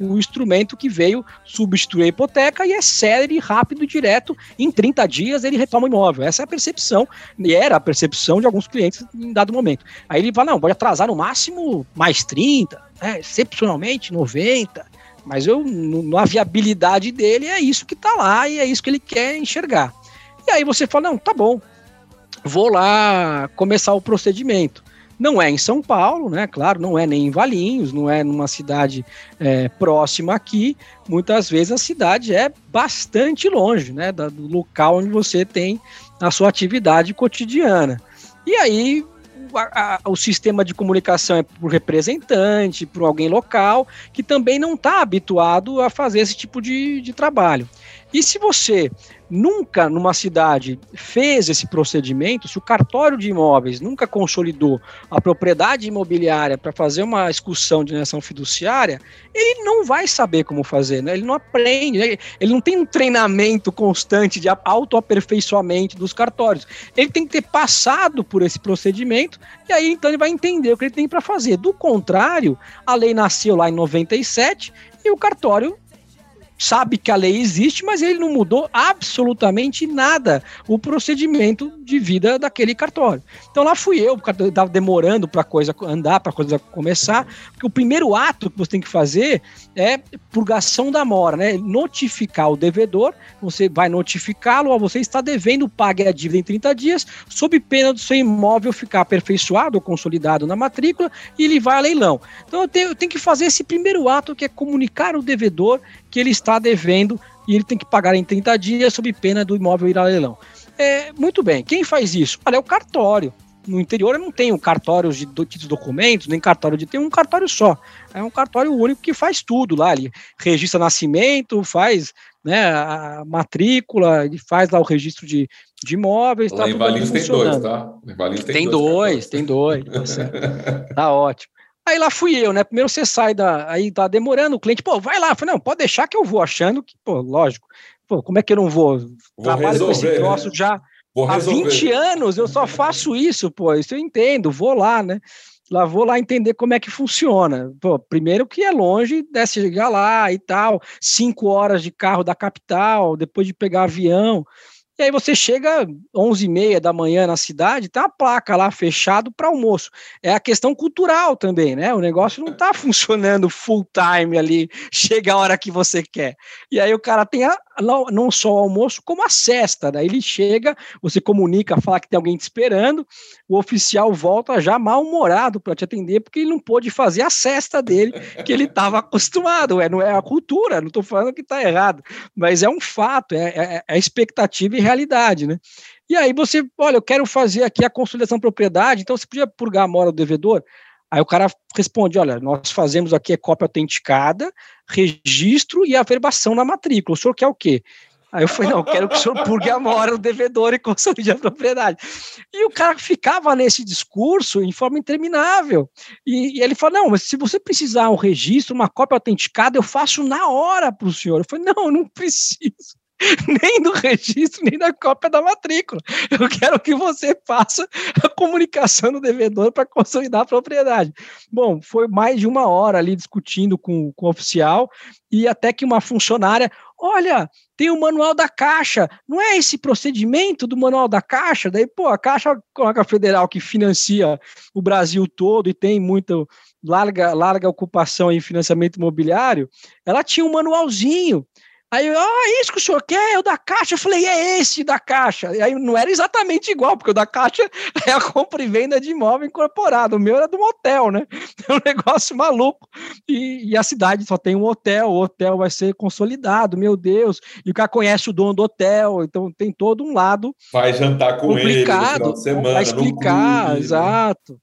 o instrumento que veio substituir a hipoteca e é sério, rápido direto. Em 30 dias ele retoma o imóvel. Essa é a percepção, e era a percepção de alguns clientes em dado momento. Aí ele fala: não, pode atrasar no máximo mais 30, né, excepcionalmente 90. Mas eu, na viabilidade dele, é isso que está lá e é isso que ele quer enxergar. E aí você fala: não, tá bom, vou lá começar o procedimento. Não é em São Paulo, né? Claro, não é nem em Valinhos, não é numa cidade é, próxima aqui. Muitas vezes a cidade é bastante longe, né? Do local onde você tem a sua atividade cotidiana. E aí o sistema de comunicação é por representante, por alguém local, que também não está habituado a fazer esse tipo de, de trabalho. E se você nunca numa cidade fez esse procedimento, se o cartório de imóveis nunca consolidou a propriedade imobiliária para fazer uma excursão de nação fiduciária, ele não vai saber como fazer, né? ele não aprende, né? ele não tem um treinamento constante de autoaperfeiçoamento dos cartórios. Ele tem que ter passado por esse procedimento e aí então ele vai entender o que ele tem para fazer. Do contrário, a lei nasceu lá em 97 e o cartório sabe que a lei existe, mas ele não mudou absolutamente nada o procedimento de vida daquele cartório. Então lá fui eu, porque estava demorando para a coisa andar, para a coisa começar, porque o primeiro ato que você tem que fazer é purgação da mora, né? Notificar o devedor, você vai notificá-lo, você está devendo, pague a dívida em 30 dias, sob pena do seu imóvel ficar aperfeiçoado ou consolidado na matrícula e ele vai a leilão. Então eu tenho, eu tenho que fazer esse primeiro ato que é comunicar ao devedor que ele está devendo e ele tem que pagar em 30 dias sob pena do imóvel ir a leilão. É, muito bem, quem faz isso? Olha, é o cartório. No interior eu não tenho cartórios de, de documentos, nem cartório de. Tem um cartório só. É um cartório único que faz tudo lá. Ele registra nascimento, faz né, a matrícula, ele faz lá o registro de, de imóveis. Lá tá em Valinhos tem dois, tá? Em Valinhos tem, tem dois, dois tem dois, tá, tá ótimo. Aí lá fui eu, né? Primeiro você sai da. Aí tá demorando, o cliente, pô, vai lá. Eu falei, não, pode deixar que eu vou, achando que, pô, lógico. Pô, como é que eu não vou? vou Trabalho resolver, com esse troço né? já há 20 anos, eu só faço isso, pô. Isso eu entendo, vou lá, né? Lá vou lá entender como é que funciona. Pô, primeiro que é longe, desce chegar lá e tal, cinco horas de carro da capital, depois de pegar avião. E aí você chega 11 e meia da manhã na cidade, tem uma placa lá fechado para almoço. É a questão cultural também, né? O negócio não está funcionando full time ali, chega a hora que você quer. E aí o cara tem a, não só o almoço, como a cesta. Daí ele chega, você comunica, fala que tem alguém te esperando, o oficial volta já mal-humorado para te atender, porque ele não pôde fazer a cesta dele, que ele estava acostumado. É, não é a cultura, não estou falando que está errado, mas é um fato, é, é, é expectativa e realidade, né? E aí você, olha, eu quero fazer aqui a consolidação de propriedade, então você podia purgar a mora do devedor? Aí o cara responde: olha, nós fazemos aqui a cópia autenticada, registro e averbação na matrícula. O senhor quer o quê? Aí eu falei, não, eu quero que o senhor purgue a mora do devedor e consolide a propriedade. E o cara ficava nesse discurso em forma interminável. E, e ele falou, não, mas se você precisar um registro, uma cópia autenticada, eu faço na hora para o senhor. Eu falei, não, não preciso. nem do registro, nem da cópia da matrícula. Eu quero que você faça a comunicação do devedor para consolidar a propriedade. Bom, foi mais de uma hora ali discutindo com, com o oficial e até que uma funcionária, olha, tem o manual da Caixa, não é esse procedimento do manual da Caixa? Daí, pô, a Caixa a Federal que financia o Brasil todo e tem muito larga, larga ocupação em financiamento imobiliário, ela tinha um manualzinho Aí, ah, isso que o senhor quer é o da Caixa. Eu falei, é esse da Caixa. E aí não era exatamente igual, porque o da Caixa é a compra e venda de imóvel incorporado. O meu era do motel, né? É um negócio maluco. E, e, a cidade só tem um hotel, o hotel vai ser consolidado, meu Deus. E o cara conhece o dono do hotel, então tem todo um lado. Vai jantar com complicado, ele no semana, vai explicar, né? exato.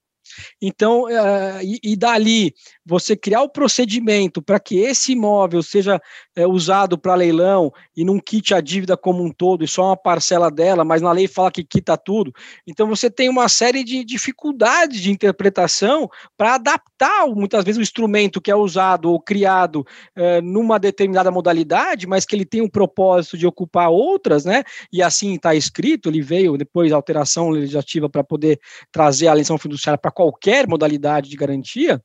Então, uh, e, e, dali você criar o procedimento para que esse imóvel seja é, usado para leilão e não quite a dívida como um todo e só uma parcela dela, mas na lei fala que quita tudo. Então você tem uma série de dificuldades de interpretação para adaptar muitas vezes o instrumento que é usado ou criado é, numa determinada modalidade, mas que ele tem um propósito de ocupar outras, né? E assim está escrito, ele veio depois alteração legislativa para poder trazer a lição fiduciária para qualquer modalidade de garantia.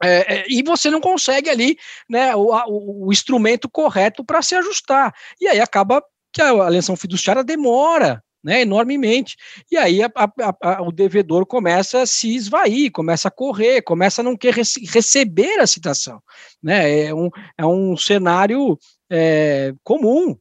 É, é, e você não consegue ali né, o, o, instrumento correto para se ajustar. E aí acaba que a alienação fiduciária demora né, enormemente. E aí a, a, a, o devedor começa a se esvair, começa a correr, começa a não querer receber a citação. Né? É, um, é um cenário é, comum.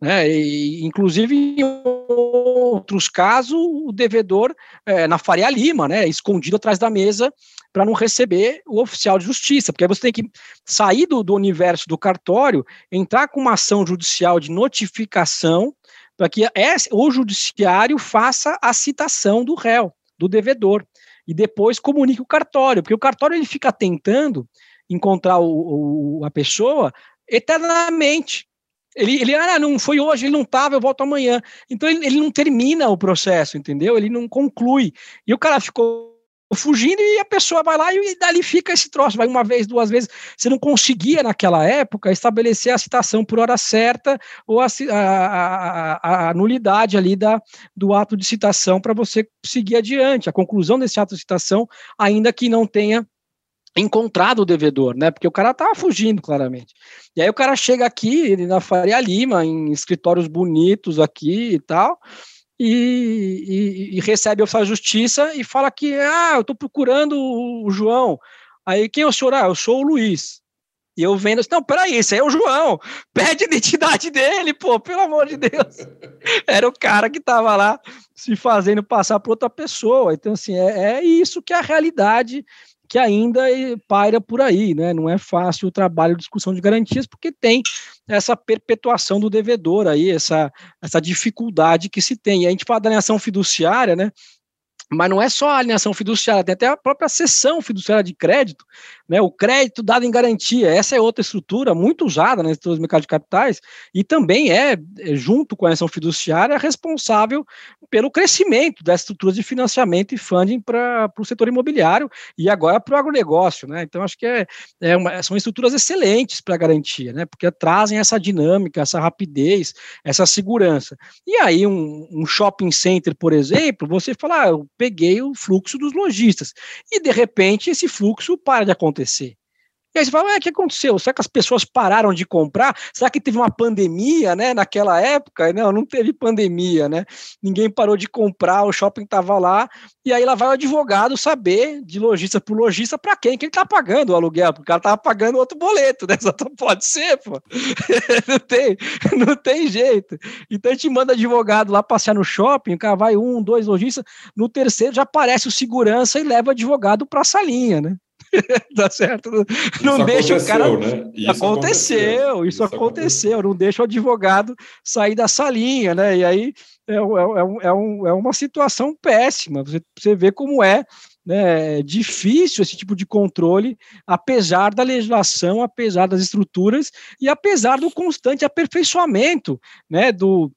Né? E, inclusive, em outros casos, o devedor é, na Faria Lima, né, escondido atrás da mesa, para não receber o oficial de justiça, porque aí você tem que sair do, do universo do cartório, entrar com uma ação judicial de notificação para que o judiciário faça a citação do réu, do devedor, e depois comunique o cartório, porque o cartório ele fica tentando encontrar o, o, a pessoa eternamente. Ele, ele, ah, não foi hoje, ele não estava, eu volto amanhã. Então ele, ele não termina o processo, entendeu? Ele não conclui. E o cara ficou fugindo e a pessoa vai lá e, dali fica esse troço, vai uma vez, duas vezes. Você não conseguia naquela época estabelecer a citação por hora certa ou a, a, a, a nulidade ali da, do ato de citação para você seguir adiante, a conclusão desse ato de citação, ainda que não tenha encontrado o devedor, né? Porque o cara tava fugindo, claramente. E aí o cara chega aqui na Faria Lima, em escritórios bonitos aqui e tal, e, e, e recebe a justiça e fala que, ah, eu estou procurando o João. Aí, quem é o senhor? Ah, eu sou o Luiz. E eu vendo assim, não, peraí, esse aí é o João, pede a identidade dele, pô, pelo amor de Deus. Era o cara que estava lá se fazendo passar por outra pessoa. Então, assim, é, é isso que é a realidade que ainda paira por aí, né? Não é fácil o trabalho de discussão de garantias, porque tem essa perpetuação do devedor aí, essa, essa dificuldade que se tem. E a gente fala da alienação fiduciária, né? Mas não é só a alienação fiduciária, tem até a própria cessão fiduciária de crédito, né? O crédito dado em garantia, essa é outra estrutura muito usada nas estruturas do mercado de capitais e também é, é junto com a ação fiduciária, responsável pelo crescimento das estruturas de financiamento e funding para o setor imobiliário e agora para o agronegócio, né? Então, acho que é, é uma, são estruturas excelentes para garantia, né? Porque trazem essa dinâmica, essa rapidez, essa segurança. E aí, um, um shopping center, por exemplo, você fala, ah, peguei o fluxo dos lojistas. E, de repente, esse fluxo para de acontecer. E aí você fala, o que aconteceu? Será que as pessoas pararam de comprar? Será que teve uma pandemia, né, naquela época? Não, não teve pandemia, né? Ninguém parou de comprar, o shopping estava lá, e aí lá vai o advogado saber de lojista por lojista para quem que ele está pagando o aluguel, porque o cara estava pagando outro boleto, né? Só pode ser, pô. não tem, não tem jeito. Então a gente manda advogado lá passear no shopping, o cara vai um, dois lojistas, no terceiro já aparece o segurança e leva o advogado para a salinha, né? tá certo? Não, deixa o cara. Né? Isso aconteceu, isso, isso aconteceu, aconteceu, não deixa o advogado sair dessa linha, né? E aí é, é, é, um, é uma situação péssima. Você, você vê como é né, difícil esse tipo de controle, apesar da legislação, apesar das estruturas e apesar do constante aperfeiçoamento né, do,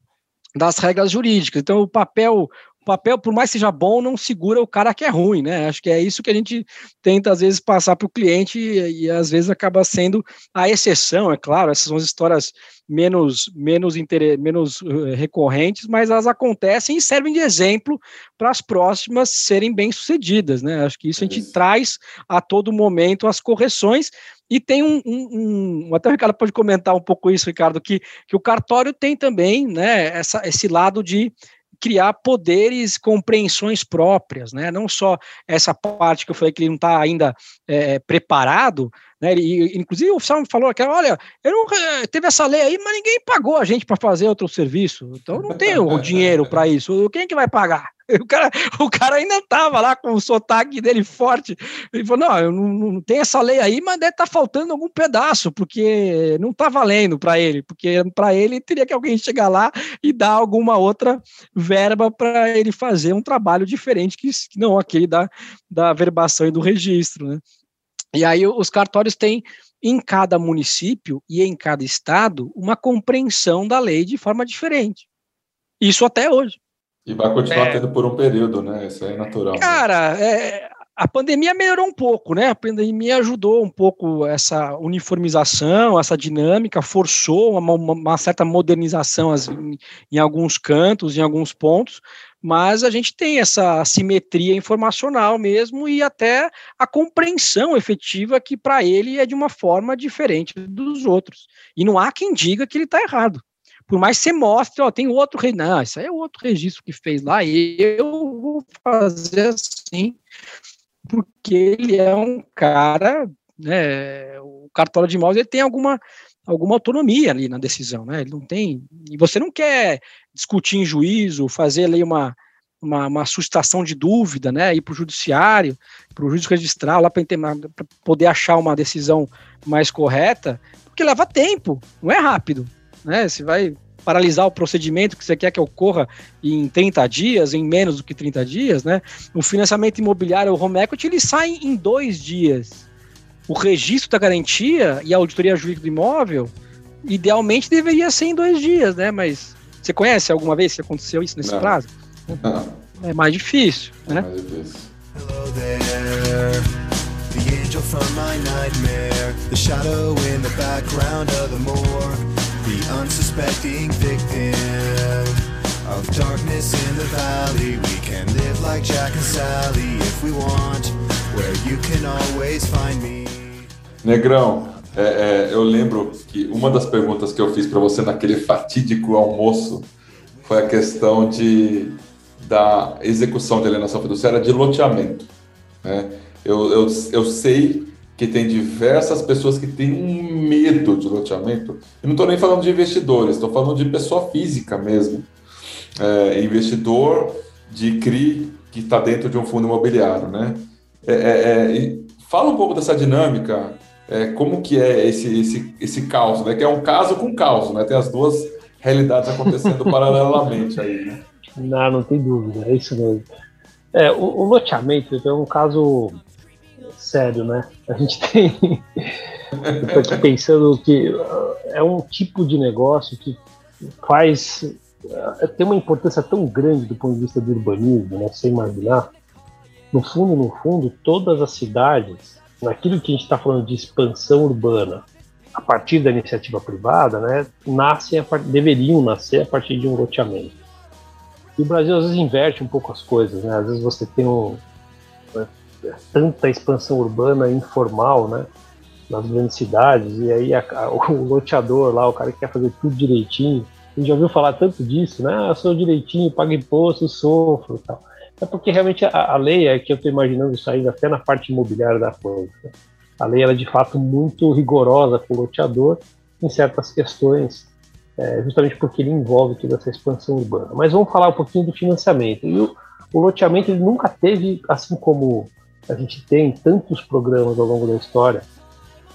das regras jurídicas. Então, o papel papel, por mais que seja bom, não segura o cara que é ruim, né? Acho que é isso que a gente tenta, às vezes, passar para o cliente e, e, às vezes, acaba sendo a exceção, é claro. Essas são as histórias menos, menos, menos uh, recorrentes, mas elas acontecem e servem de exemplo para as próximas serem bem-sucedidas, né? Acho que isso a gente isso. traz a todo momento as correções e tem um, um, um, até o Ricardo pode comentar um pouco isso, Ricardo, que, que o cartório tem também, né, essa, esse lado de criar poderes, compreensões próprias, né? Não só essa parte que eu falei que ele não está ainda é, preparado, né? Inclusive o oficial falou que, olha, não, teve essa lei aí, mas ninguém pagou a gente para fazer outro serviço, então não tem o dinheiro para isso. Quem é que vai pagar? O cara, o cara ainda estava lá com o sotaque dele forte. Ele falou: não, eu não, não tem essa lei aí, mas deve estar tá faltando algum pedaço, porque não está valendo para ele, porque para ele teria que alguém chegar lá e dar alguma outra verba para ele fazer um trabalho diferente que não aquele da, da verbação e do registro, né? E aí os cartórios têm em cada município e em cada estado uma compreensão da lei de forma diferente. Isso até hoje. E vai continuar é, tendo por um período, né? Isso é natural. Né? Cara, né? é, a pandemia melhorou um pouco, né? A pandemia ajudou um pouco essa uniformização, essa dinâmica, forçou uma, uma certa modernização em, em alguns cantos, em alguns pontos, mas a gente tem essa simetria informacional mesmo e até a compreensão efetiva que para ele é de uma forma diferente dos outros. E não há quem diga que ele está errado. Por mais que você mostre, ó, tem outro não, isso aí é outro registro que fez lá, e eu vou fazer assim, porque ele é um cara, né, o cartório de imóveis ele tem alguma alguma autonomia ali na decisão, né? Ele não tem. E você não quer discutir em juízo, fazer ali uma, uma, uma de dúvida, né? Ir para o judiciário, para o juiz registrar lá para poder achar uma decisão mais correta, porque leva tempo, não é rápido, né? Você vai paralisar o procedimento que você quer que ocorra em 30 dias, em menos do que 30 dias, né? O financiamento imobiliário, o home equity, ele sai em dois dias o registro da garantia e a auditoria jurídica do imóvel, idealmente deveria ser em dois dias, né? Mas você conhece alguma vez que aconteceu isso nesse Não. prazo? Não. É mais difícil, é né? Mais difícil. Hello there, the angel from my nightmare, the shadow in the background of the morgue, the unsuspecting victim of darkness in the valley. We can live like Jack and Sally if we want, where you can always find me. Negrão, é, é, eu lembro que uma das perguntas que eu fiz para você naquele fatídico almoço foi a questão de, da execução de alienação fiduciária de loteamento. Né? Eu, eu, eu sei que tem diversas pessoas que têm um medo de loteamento. Eu não estou nem falando de investidores, estou falando de pessoa física mesmo. É, investidor de CRI que está dentro de um fundo imobiliário. Né? É, é, é fala um pouco dessa dinâmica é, como que é esse, esse, esse caos, né? Que é um caso com caos, né? Tem as duas realidades acontecendo paralelamente aí, né? Não, não tem dúvida, é isso mesmo. É, o, o loteamento é um caso sério, né? A gente tem. Estou aqui pensando que uh, é um tipo de negócio que faz. Uh, tem uma importância tão grande do ponto de vista do urbanismo, né? Você imaginar. No fundo, no fundo, todas as cidades, naquilo que a gente está falando de expansão urbana, a partir da iniciativa privada, né, nascem a, deveriam nascer a partir de um loteamento. E o Brasil às vezes inverte um pouco as coisas, né? Às vezes você tem um, né, tanta expansão urbana informal, né? Nas grandes cidades, e aí a, a, o loteador lá, o cara que quer fazer tudo direitinho, a gente já ouviu falar tanto disso, né? Ah, sou direitinho, pago imposto, sofro tal. É porque realmente a, a lei é que eu estou imaginando saindo até na parte imobiliária da coisa. A lei ela é de fato muito rigorosa com o loteador em certas questões, é, justamente porque ele envolve toda essa expansão urbana. Mas vamos falar um pouquinho do financiamento. E o, o loteamento ele nunca teve, assim como a gente tem tantos programas ao longo da história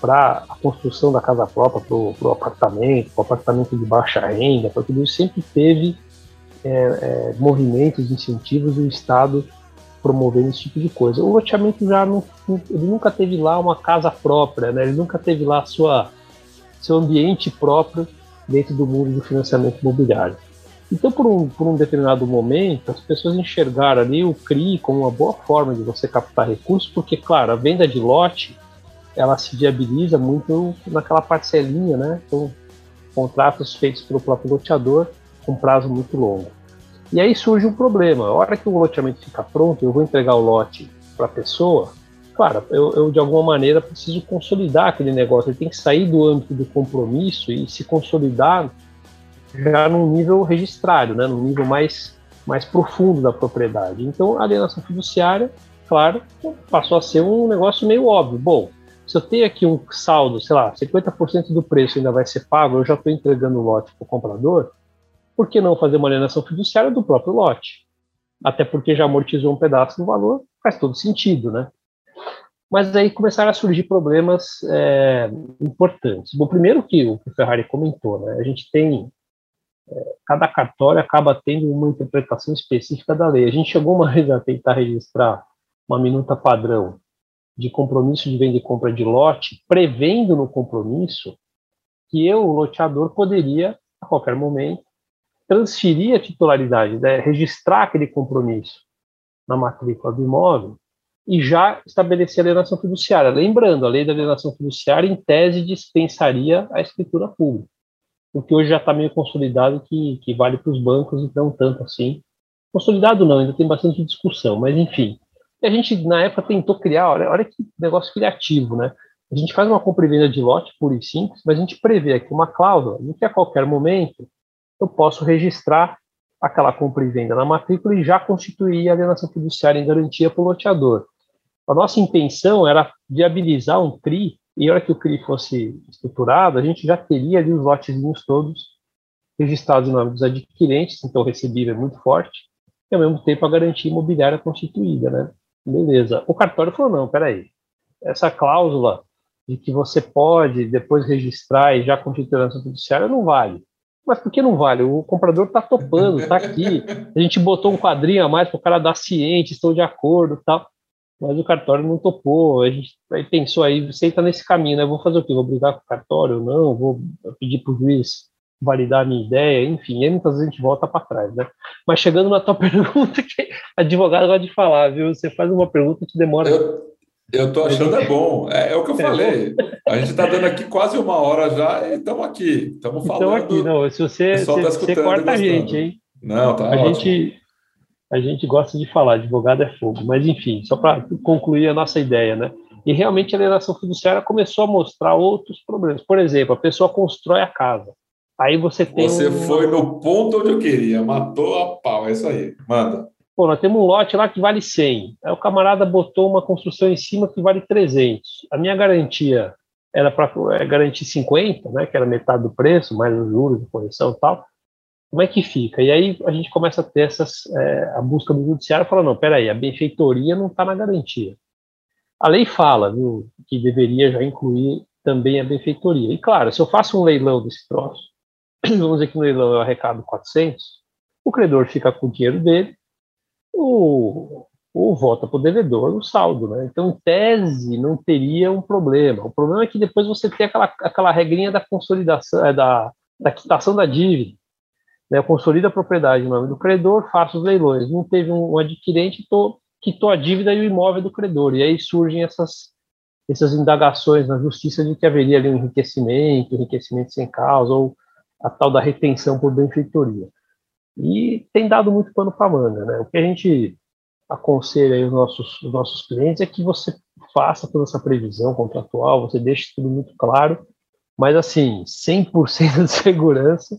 para a construção da casa própria, para o apartamento, para o apartamento de baixa renda, para tudo isso, sempre teve é, é, movimentos, incentivos do Estado promovendo esse tipo de coisa. O loteamento já não, ele nunca teve lá uma casa própria, né? ele nunca teve lá sua, seu ambiente próprio dentro do mundo do financiamento imobiliário. Então, por um, por um determinado momento, as pessoas enxergaram ali o CRI como uma boa forma de você captar recursos, porque, claro, a venda de lote ela se viabiliza muito naquela parcelinha, né? Então, contratos feitos pelo próprio loteador com prazo muito longo. E aí surge um problema. A hora que o loteamento fica pronto, eu vou entregar o lote para a pessoa. Claro, eu, eu, de alguma maneira preciso consolidar aquele negócio. Ele tem que sair do âmbito do compromisso e se consolidar já num nível registrário, né, num nível mais, mais profundo da propriedade. Então, a alienação fiduciária, claro, passou a ser um negócio meio óbvio. Bom, se eu tenho aqui um saldo, sei lá, 50% do preço ainda vai ser pago, eu já estou entregando o lote para o comprador, por que não fazer uma alienação fiduciária do próprio lote? Até porque já amortizou um pedaço do valor, faz todo sentido, né? Mas aí começaram a surgir problemas é, importantes. Bom, primeiro que o que o Ferrari comentou, né? A gente tem é, cada cartório acaba tendo uma interpretação específica da lei. A gente chegou uma vez a tentar registrar uma minuta padrão de compromisso de venda e compra de lote, prevendo no compromisso que eu, o loteador, poderia, a qualquer momento, transferir a titularidade, né, registrar aquele compromisso na matrícula do imóvel e já estabelecer a alienação fiduciária. Lembrando, a lei da alienação fiduciária, em tese, dispensaria a escritura pública, o que hoje já está meio consolidado que, que vale para os bancos, então tanto assim. Consolidado não, ainda tem bastante discussão, mas enfim. E a gente, na época, tentou criar, olha, olha que negócio criativo, né? A gente faz uma compra e venda de lote pura e simples, mas a gente prevê aqui uma cláusula em que a qualquer momento eu posso registrar aquela compra e venda na matrícula e já constituir a alienação fiduciária em garantia para o loteador. A nossa intenção era viabilizar um CRI, e a hora que o CRI fosse estruturado, a gente já teria ali os lotezinhos todos registrados em nome dos adquirentes, então o recebível é muito forte, e ao mesmo tempo a garantia imobiliária constituída, né? Beleza. O cartório falou, não, peraí, essa cláusula de que você pode depois registrar e já constituir a alienação fiduciária não vale. Mas por que não vale? O comprador está topando, está aqui. A gente botou um quadrinho a mais para o cara dar ciente, estou de acordo tal. Mas o cartório não topou. A gente aí pensou aí, você está nesse caminho, né? Vou fazer o quê? Vou brigar com o cartório? Não, vou pedir para o juiz validar a minha ideia, enfim, aí muitas vezes a gente volta para trás, né? Mas chegando na tua pergunta, que advogado gosta de falar, viu? Você faz uma pergunta que demora. Eu, eu tô achando é bom. É, é o que eu é falei. A gente está dando aqui quase uma hora já e estamos aqui. Estamos falando. Estamos aqui, não. Se você, se, tá você corta a gente, hein? Não, tá a ótimo. gente A gente gosta de falar, advogado é fogo. Mas, enfim, só para concluir a nossa ideia, né? E realmente a alienação fiduciária começou a mostrar outros problemas. Por exemplo, a pessoa constrói a casa. Aí você tem. Você um... foi no ponto onde eu queria, matou a pau, é isso aí. Manda. Pô, nós temos um lote lá que vale 100. Aí o camarada botou uma construção em cima que vale 300. A minha garantia era para é, garantir 50, né, que era metade do preço, mais os juros de correção e tal. Como é que fica? E aí a gente começa a ter essas, é, a busca do judiciário fala, não, peraí, a benfeitoria não está na garantia. A lei fala, viu, que deveria já incluir também a benfeitoria. E claro, se eu faço um leilão desse troço, vamos dizer que no leilão eu arrecado 400, o credor fica com o dinheiro dele, o, volta para o devedor o saldo, né? Então, em tese, não teria um problema. O problema é que depois você tem aquela, aquela regrinha da consolidação, é, da, da quitação da dívida. Né? Consolida a propriedade em nome do credor, faça os leilões. Não teve um, um adquirente, tô, quitou a dívida e o imóvel do credor. E aí surgem essas, essas indagações na justiça de que haveria ali um enriquecimento, enriquecimento sem causa, ou a tal da retenção por benfeitoria. E tem dado muito pano para manga, né? O que a gente aconselho aí os nossos, os nossos clientes é que você faça toda essa previsão contratual, você deixe tudo muito claro, mas assim, 100% de segurança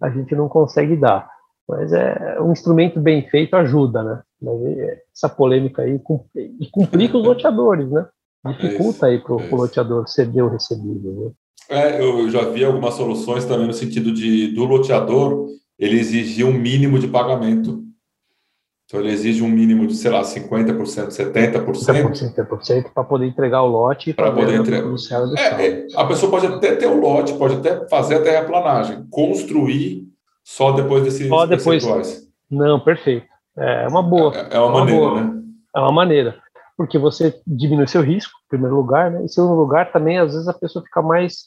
a gente não consegue dar. Mas é um instrumento bem feito ajuda, né? É, essa polêmica aí e complica os loteadores, né? Dificulta é aí para o é loteador ceder o recebível. Né? É, eu já vi algumas soluções também no sentido de do loteador ele exigir um mínimo de pagamento então ele exige um mínimo de, sei lá, 50%, 70%. 70% para poder entregar o lote para poder entregar. É, é, a pessoa pode até ter o lote, pode até fazer a terraplanagem, construir só depois desses só depois, percentuais. Não, perfeito. É uma boa. É, é uma, uma, maneira, boa. né? É uma maneira. Porque você diminui seu risco, em primeiro lugar, né? Em segundo lugar, também, às vezes, a pessoa fica mais.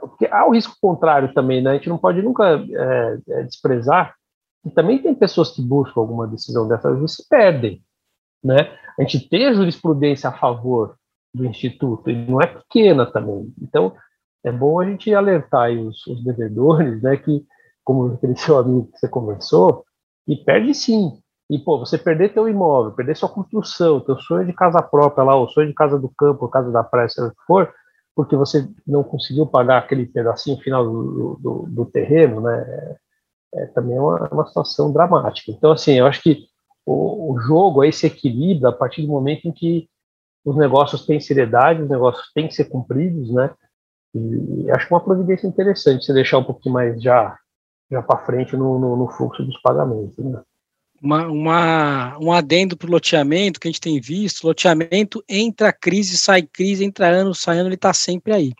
Porque há o risco contrário também, né? A gente não pode nunca é, é desprezar e também tem pessoas que buscam alguma decisão dessas e se perdem. Né? A gente tem a jurisprudência a favor do Instituto, e não é pequena também. Então, é bom a gente alertar os, os devedores, né, que, como aquele seu amigo que você conversou, e perde sim. E, pô, você perder teu imóvel, perder sua construção, teu sonho de casa própria lá, o sonho de casa do campo, casa da praia, seja o que for, porque você não conseguiu pagar aquele pedacinho final do, do, do terreno, né? é também é uma, uma situação dramática. Então, assim, eu acho que o, o jogo aí se equilibra a partir do momento em que os negócios têm seriedade, os negócios têm que ser cumpridos, né? E acho uma providência interessante você deixar um pouquinho mais já, já para frente no, no, no, fluxo dos pagamentos, né? Uma, uma, um adendo para o loteamento que a gente tem visto, loteamento entra crise, sai crise, entra ano, sai ano, ele está sempre aí.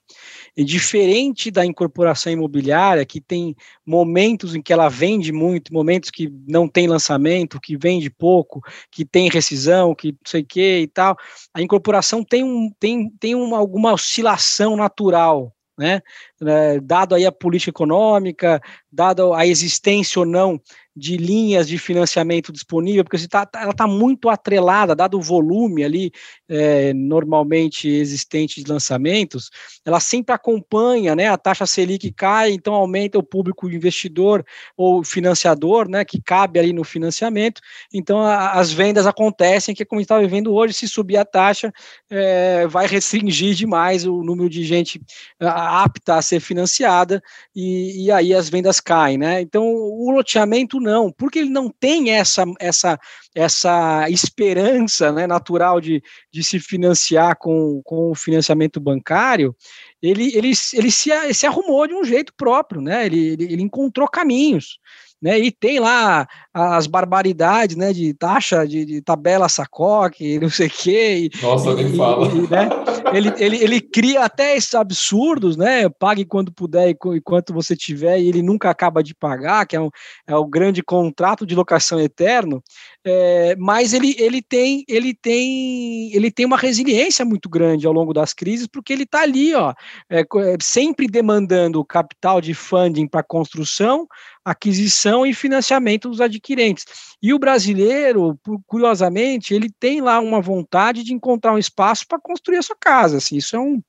E diferente da incorporação imobiliária, que tem momentos em que ela vende muito, momentos que não tem lançamento, que vende pouco, que tem rescisão, que não sei o que e tal, a incorporação tem, um, tem, tem uma, alguma oscilação natural né? É, dado aí a política econômica, dado a existência ou não de linhas de financiamento disponível, porque se tá, ela está muito atrelada, dado o volume ali é, normalmente existente de lançamentos, ela sempre acompanha, né? A taxa Selic cai, então aumenta o público investidor ou financiador, né? Que cabe ali no financiamento, então a, as vendas acontecem, que é como está vivendo hoje, se subir a taxa, é, vai restringir demais o número de gente apta a ser financiada, e, e aí as vendas caem, né? Então o loteamento não, porque ele não tem essa, essa, essa esperança né, natural de, de se financiar com, com o financiamento bancário, ele, ele, ele se, se arrumou de um jeito próprio, né? ele, ele, ele encontrou caminhos né? E tem lá as barbaridades, né? De taxa, de, de tabela sacoque, não sei o quê. E, Nossa, nem fala. E, né? ele, ele, ele cria até esses absurdos, né? Pague quando puder e quanto você tiver, e ele nunca acaba de pagar, que é, um, é o grande contrato de locação eterno. É, mas ele, ele tem ele tem ele tem uma resiliência muito grande ao longo das crises porque ele está ali ó é, é, sempre demandando capital de funding para construção aquisição e financiamento dos adquirentes. E o brasileiro curiosamente ele tem lá uma vontade de encontrar um espaço para construir a sua casa assim isso é um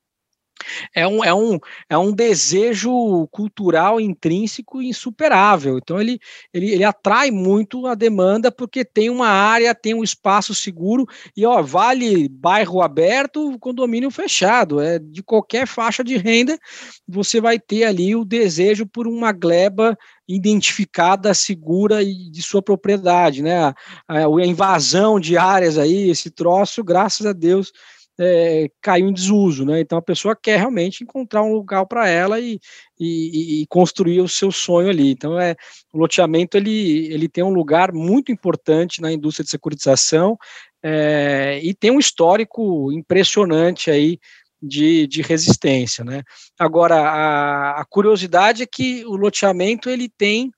é um, é, um, é um desejo cultural intrínseco insuperável. Então, ele, ele, ele atrai muito a demanda porque tem uma área, tem um espaço seguro e, ó, vale bairro aberto, condomínio fechado. É, de qualquer faixa de renda, você vai ter ali o desejo por uma gleba identificada, segura e de sua propriedade, né? A, a invasão de áreas aí, esse troço, graças a Deus, é, caiu em desuso, né? Então a pessoa quer realmente encontrar um lugar para ela e, e, e, construir o seu sonho ali. Então é o loteamento ele, ele tem um lugar muito importante na indústria de securitização é, e tem um histórico impressionante aí de, de resistência, né? Agora a, a curiosidade é que o loteamento ele tem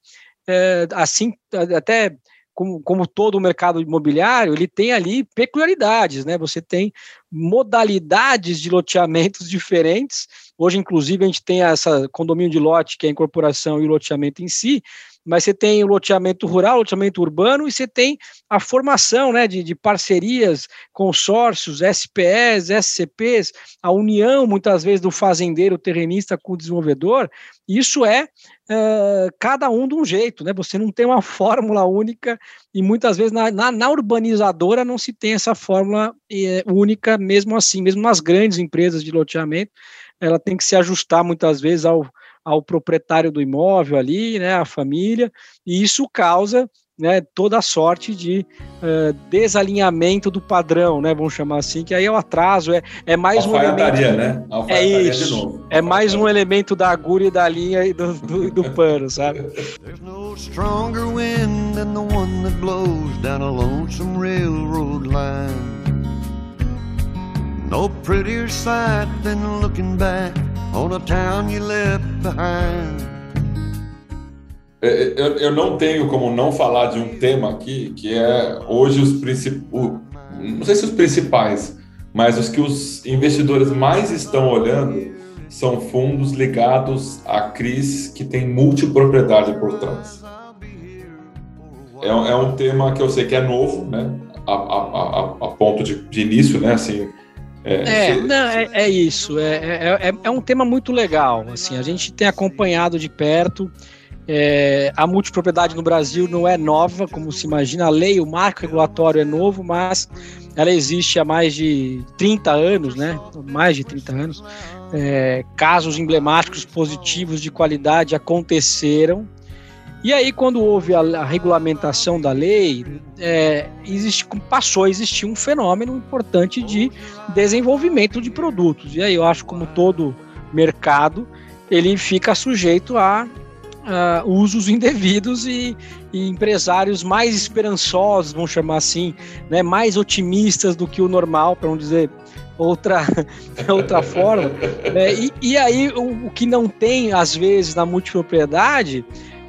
é, assim até como, como todo o mercado imobiliário, ele tem ali peculiaridades, né? Você tem modalidades de loteamentos diferentes. Hoje, inclusive, a gente tem essa condomínio de lote, que é a incorporação e o loteamento em si, mas você tem o loteamento rural, loteamento urbano, e você tem a formação né, de, de parcerias, consórcios, SPS, SCPs, a união, muitas vezes, do fazendeiro terrenista com o desenvolvedor. Isso é uh, cada um de um jeito, né? Você não tem uma fórmula única, e muitas vezes na, na, na urbanizadora não se tem essa fórmula é, única, mesmo assim, mesmo nas grandes empresas de loteamento, ela tem que se ajustar muitas vezes ao ao proprietário do imóvel ali, né, a família, e isso causa né, toda a sorte de uh, desalinhamento do padrão, né, vamos chamar assim, que aí é o atraso, é, é mais um elemento... né? É isso, é mais um elemento da agulha e da linha e do, do, do pano, sabe? There's no stronger wind than the one that blows down a lonesome railroad line No prettier sight than looking back on a town you left behind. É, é, eu, eu não tenho como não falar de um tema aqui que é hoje os principais, não sei se os principais, mas os que os investidores mais estão olhando são fundos ligados a CRIs que tem multipropriedade por trás. É, é, um tema que eu sei que é novo, né? A, a, a, a ponto de, de início, né? Assim, é, é, não, é, é isso. É, é, é, é, um tema muito legal. Assim, a gente tem acompanhado de perto. É, a multipropriedade no Brasil não é nova, como se imagina. A lei, o marco regulatório é novo, mas ela existe há mais de 30 anos, né? Mais de 30 anos. É, casos emblemáticos positivos de qualidade aconteceram e aí, quando houve a, a regulamentação da lei, é, existe, passou a existir um fenômeno importante de desenvolvimento de produtos. E aí, eu acho, como todo mercado, ele fica sujeito a, a usos indevidos e, e, empresários mais esperançosos, vamos chamar assim, né, mais otimistas do que o normal, para não dizer outra, outra forma. É, e, e, aí, o, o que não tem, às vezes, na multipropriedade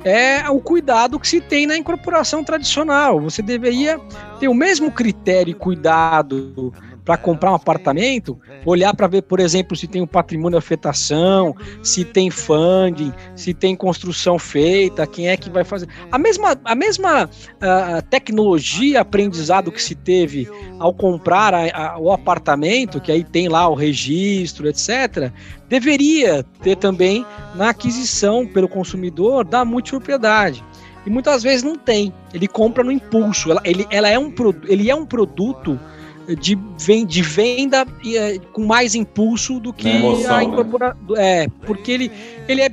é o cuidado que se tem na incorporação tradicional. Você deveria ter o mesmo critério e cuidado para comprar um apartamento, olhar para ver, por exemplo, se tem um patrimônio afetação, se tem funding, se tem construção feita, quem é que vai fazer. A mesma, a mesma uh, tecnologia, aprendizado que se teve ao comprar a, a, o apartamento, que aí tem lá o registro, etc., deveria ter também na aquisição pelo consumidor da multipropriedade. E muitas vezes não tem. Ele compra no impulso. Ela, ele, ela é um, ele é um produto de, de venda é, com mais impulso do que emoção, a incorporação. Né? É, porque ele, ele é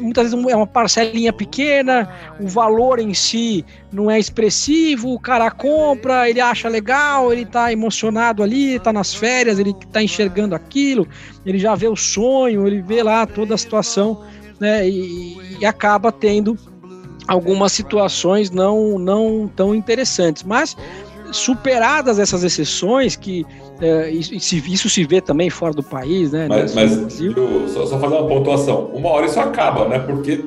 muitas vezes é uma parcelinha pequena, o valor em si não é expressivo, o cara compra, ele acha legal, ele tá emocionado ali, tá nas férias, ele tá enxergando aquilo, ele já vê o sonho, ele vê lá toda a situação, né? E, e acaba tendo algumas situações não, não tão interessantes. Mas superadas essas exceções, que é, isso, isso, se vê também fora do país, né? Mas, mas eu, só, só fazer uma pontuação. Uma hora isso acaba, né? Porque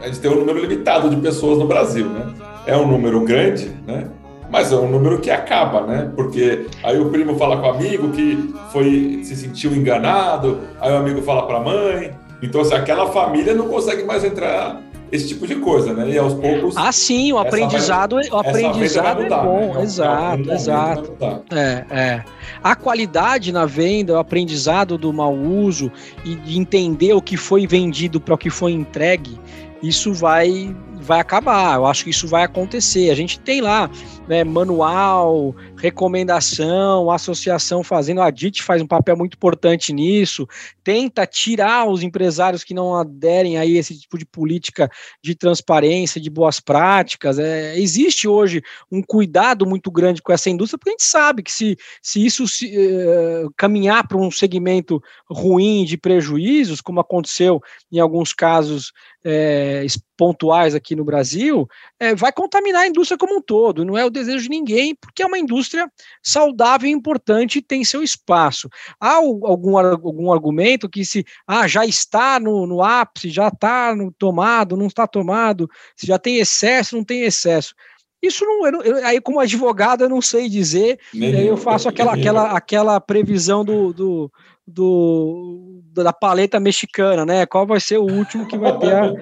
a gente tem um número limitado de pessoas no Brasil, né? É um número grande, né? Mas é um número que acaba, né? Porque aí o primo fala com o amigo que foi se sentiu enganado, aí o amigo fala para a mãe. Então, se assim, aquela família não consegue mais entrar esse tipo de coisa, né? E aos poucos. Ah, sim, o aprendizado, vai, o aprendizado mudar, é bom, né? exato, exato. É, é. A qualidade na venda, o aprendizado do mau uso e de entender o que foi vendido para o que foi entregue, isso vai vai acabar. Eu acho que isso vai acontecer. A gente tem lá né, manual, recomendação, associação fazendo. A DIT faz um papel muito importante nisso. Tenta tirar os empresários que não aderem a esse tipo de política de transparência, de boas práticas. É, existe hoje um cuidado muito grande com essa indústria, porque a gente sabe que se, se isso se, uh, caminhar para um segmento ruim de prejuízos, como aconteceu em alguns casos é, pontuais aqui no Brasil, é, vai contaminar a indústria como um todo. Não é o desejo de ninguém, porque é uma indústria saudável e importante e tem seu espaço. Há algum, algum argumento que se ah, já está no, no ápice, já está no tomado, não está tomado, se já tem excesso, não tem excesso. Isso não, eu, eu, aí como advogado eu não sei dizer, nem aí eu faço aquela, aquela, aquela previsão do, do, do, da paleta mexicana, né? Qual vai ser o último que vai ter a,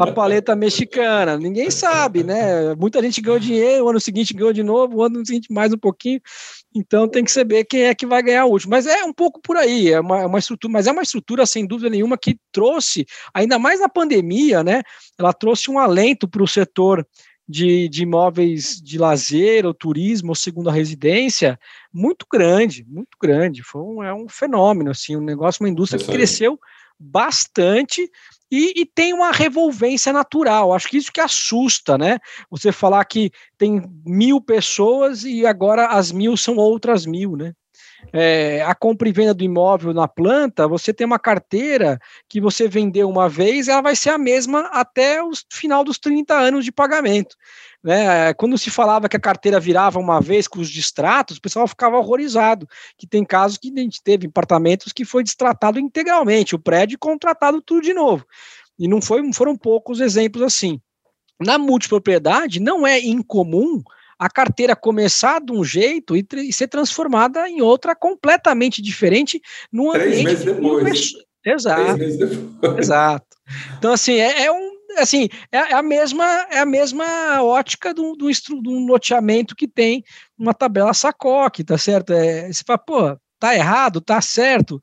a, paleta mexicana? Ninguém sabe, né? Muita gente ganhou dinheiro, o ano seguinte ganhou de novo, o ano seguinte mais um pouquinho. Então tem que saber quem é que vai ganhar o último. Mas é um pouco por aí, é uma, é uma estrutura, mas é uma estrutura sem dúvida nenhuma que trouxe, ainda mais na pandemia, né? Ela trouxe um alento para o setor de, de imóveis de lazer, ou turismo, ou segunda residência, muito grande, muito grande. Foi um, é um fenômeno, assim, um negócio, uma indústria que cresceu bastante e, e, tem uma revolvência natural. Acho que isso que assusta, né? Você falar que tem mil pessoas e agora as mil são outras mil, né? É, a compra e venda do imóvel na planta, você tem uma carteira que você vendeu uma vez, ela vai ser a mesma até o final dos 30 anos de pagamento. Né? Quando se falava que a carteira virava uma vez com os distratos, o pessoal ficava horrorizado, que tem casos que a gente teve apartamentos que foi distratado integralmente, o prédio contratado tudo de novo. E não foi, foram poucos exemplos assim. Na multipropriedade, não é incomum a carteira começar de um jeito e, e ser transformada em outra completamente diferente no Três ambiente. Meses depois. Exato. Três meses depois. Exato. Então, assim, é, é um. Assim, é, é, a mesma é a mesma ótica do, do, do loteamento que tem uma tabela sacoque, tá certo? É, você fala, pô, tá errado, tá certo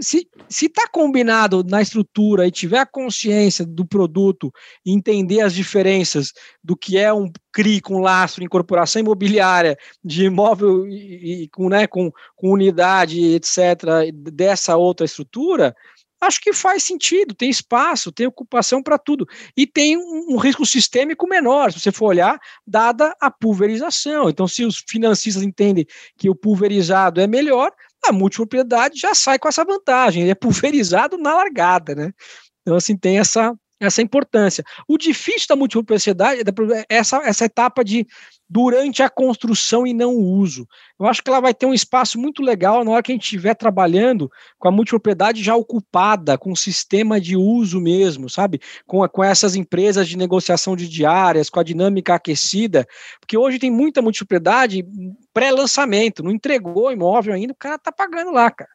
se está combinado na estrutura e tiver a consciência do produto entender as diferenças do que é um CRI com lastro, incorporação imobiliária, de imóvel e, e com, né, com, com unidade, etc., dessa outra estrutura, acho que faz sentido, tem espaço, tem ocupação para tudo. E tem um, um, risco sistêmico menor, se você for olhar, dada a pulverização. Então, se os financistas entendem que o pulverizado é melhor, a multipropriedade já sai com essa vantagem, ele é pulverizado na largada, né? Então, assim, tem essa, essa importância. O difícil da multipropriedade é essa, essa etapa de durante a construção e não o uso. Eu acho que ela vai ter um espaço muito legal na hora que a gente estiver trabalhando com a multipropriedade já ocupada, com o sistema de uso mesmo, sabe? Com, com essas empresas de negociação de diárias, com a dinâmica aquecida, porque hoje tem muita multipropriedade pré-lançamento, não entregou imóvel ainda, o cara tá pagando lá, cara.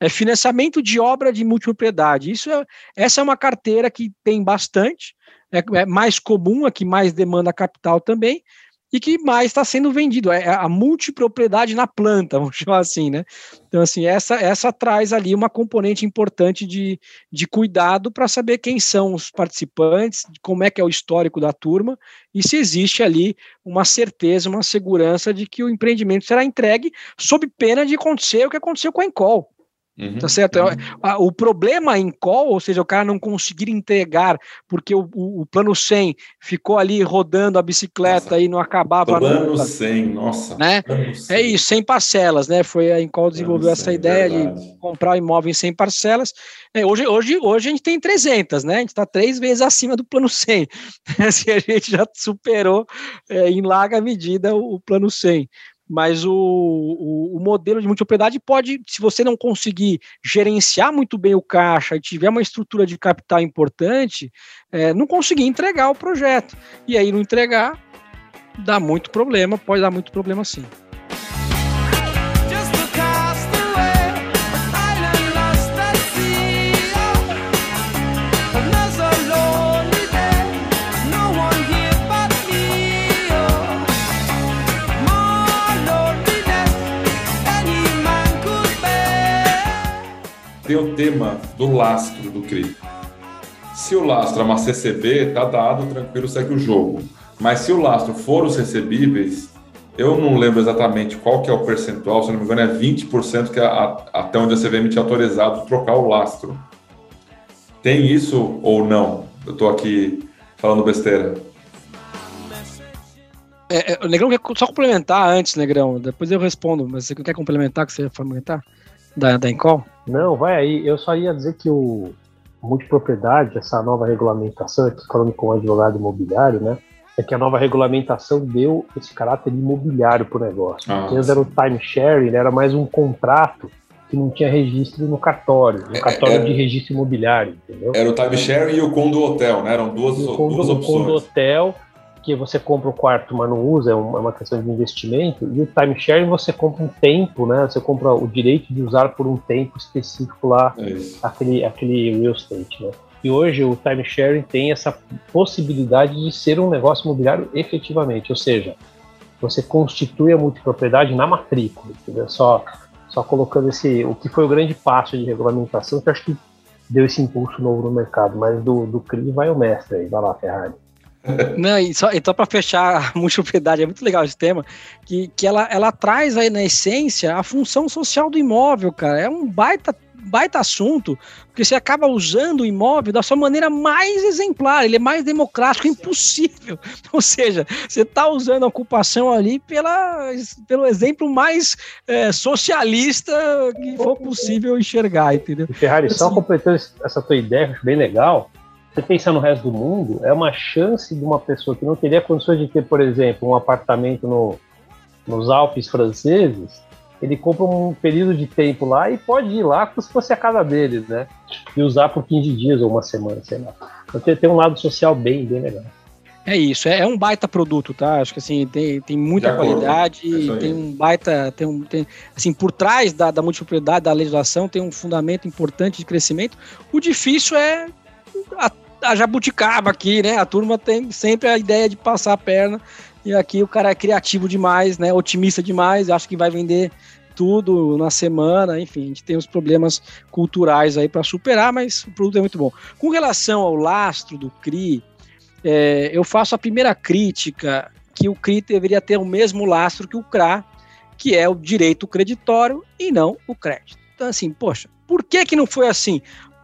É financiamento de obra de multipropriedade. Isso é, essa é uma carteira que tem bastante, é, é mais comum, a que mais demanda capital também, e que mais está sendo vendido, é a multipropriedade na planta, vamos chamar assim, né? Então, assim, essa, essa traz ali uma componente importante de, de cuidado para saber quem são os participantes, como é que é o histórico da turma, e se existe ali uma certeza, uma segurança de que o empreendimento será entregue sob pena de acontecer o que aconteceu com a Encol. Uhum, tá certo? Uhum. O problema em call, ou seja, o cara não conseguir entregar porque o, o, o plano 100 ficou ali rodando a bicicleta nossa, e não acabava plano nunca. 100, nossa. Né? 100. É isso, 100 parcelas, né? Foi a Encol desenvolveu essa 100, ideia verdade. de comprar o imóvel em 100 parcelas. É, hoje, hoje, hoje a gente tem 300, né? A gente está três vezes acima do plano 100. assim, a gente já superou é, em larga medida o, o plano 100 mas o, o, o, modelo de multipropriedade pode, se você não conseguir gerenciar muito bem o caixa e tiver uma estrutura de capital importante, é, não conseguir entregar o projeto. E aí, não entregar, dá muito problema, pode dar muito problema sim. Tem o tema do lastro do CRI. Se o lastro é uma CCB, tá dado, tranquilo, segue o jogo. Mas se o lastro for os recebíveis, eu não lembro exatamente qual que é o percentual, se não me engano é 20% que é a, até onde a CVM tinha autorizado trocar o lastro. Tem isso ou não? Eu estou aqui falando besteira. É, é, o Negrão quer só complementar antes, Negrão. Depois eu respondo, mas você quer complementar que você ia complementar? Da, da Encol? Não, vai aí. Eu só ia dizer que o multipropriedade, essa nova regulamentação, aqui falando com o advogado imobiliário, né? É que a nova regulamentação deu esse caráter imobiliário para o negócio. Ah, antes era o time sharing, era mais um contrato que não tinha registro no cartório, no é, cartório era, de registro imobiliário, entendeu? Era o time sharing e o condo hotel, né? Eram duas, o condo, duas opções. O condo hotel porque você compra o quarto, mas não usa, é uma questão de investimento, e o timeshare você compra um tempo, né? Você compra o direito de usar por um tempo específico lá é aquele, aquele real estate, né? E hoje o timesharing tem essa possibilidade de ser um negócio imobiliário efetivamente, ou seja, você constitui a multipropriedade na matrícula, entendeu? Só, só colocando esse, o que foi o grande passo de regulamentação, que acho que deu esse impulso novo no mercado, mas do, do CRI vai o mestre aí, vai lá, Ferrari. Não, e só, então para fechar a multipropriedade, é muito legal esse tema, que, que ela, ela traz aí na essência a função social do imóvel, cara. É um baita baita assunto, porque você acaba usando o imóvel da sua maneira mais exemplar, ele é mais democrático, impossível. Ou seja, você está usando a ocupação ali pela, pelo exemplo mais é, socialista que for possível enxergar, entendeu? E Ferrari, só assim, completando essa tua ideia, acho bem legal. Você pensar no resto do mundo, é uma chance de uma pessoa que não teria condições de ter, por exemplo, um apartamento no, nos Alpes franceses, ele compra um período de tempo lá e pode ir lá como se fosse a casa dele, né? E usar por 15 dias ou uma semana, sei lá. Então tem, tem um lado social bem, bem legal. É isso, é, é, um baita produto, tá? Acho que assim, tem, tem muita qualidade, é tem um baita, tem um, tem, assim, por trás da, da multiplicidade da legislação tem um fundamento importante de crescimento. O difícil é a, jabuticaba aqui, né? A turma tem sempre a ideia de passar a perna e aqui o cara é criativo demais, né? Otimista demais, acho que vai vender tudo na semana, enfim, a gente tem os problemas culturais aí para superar, mas o produto é muito bom. Com relação ao lastro do CRI, é, eu faço a primeira crítica que o CRI deveria ter o mesmo lastro que o CRA, que é o direito creditório e não o crédito. Então, assim, poxa, por que, que não foi assim?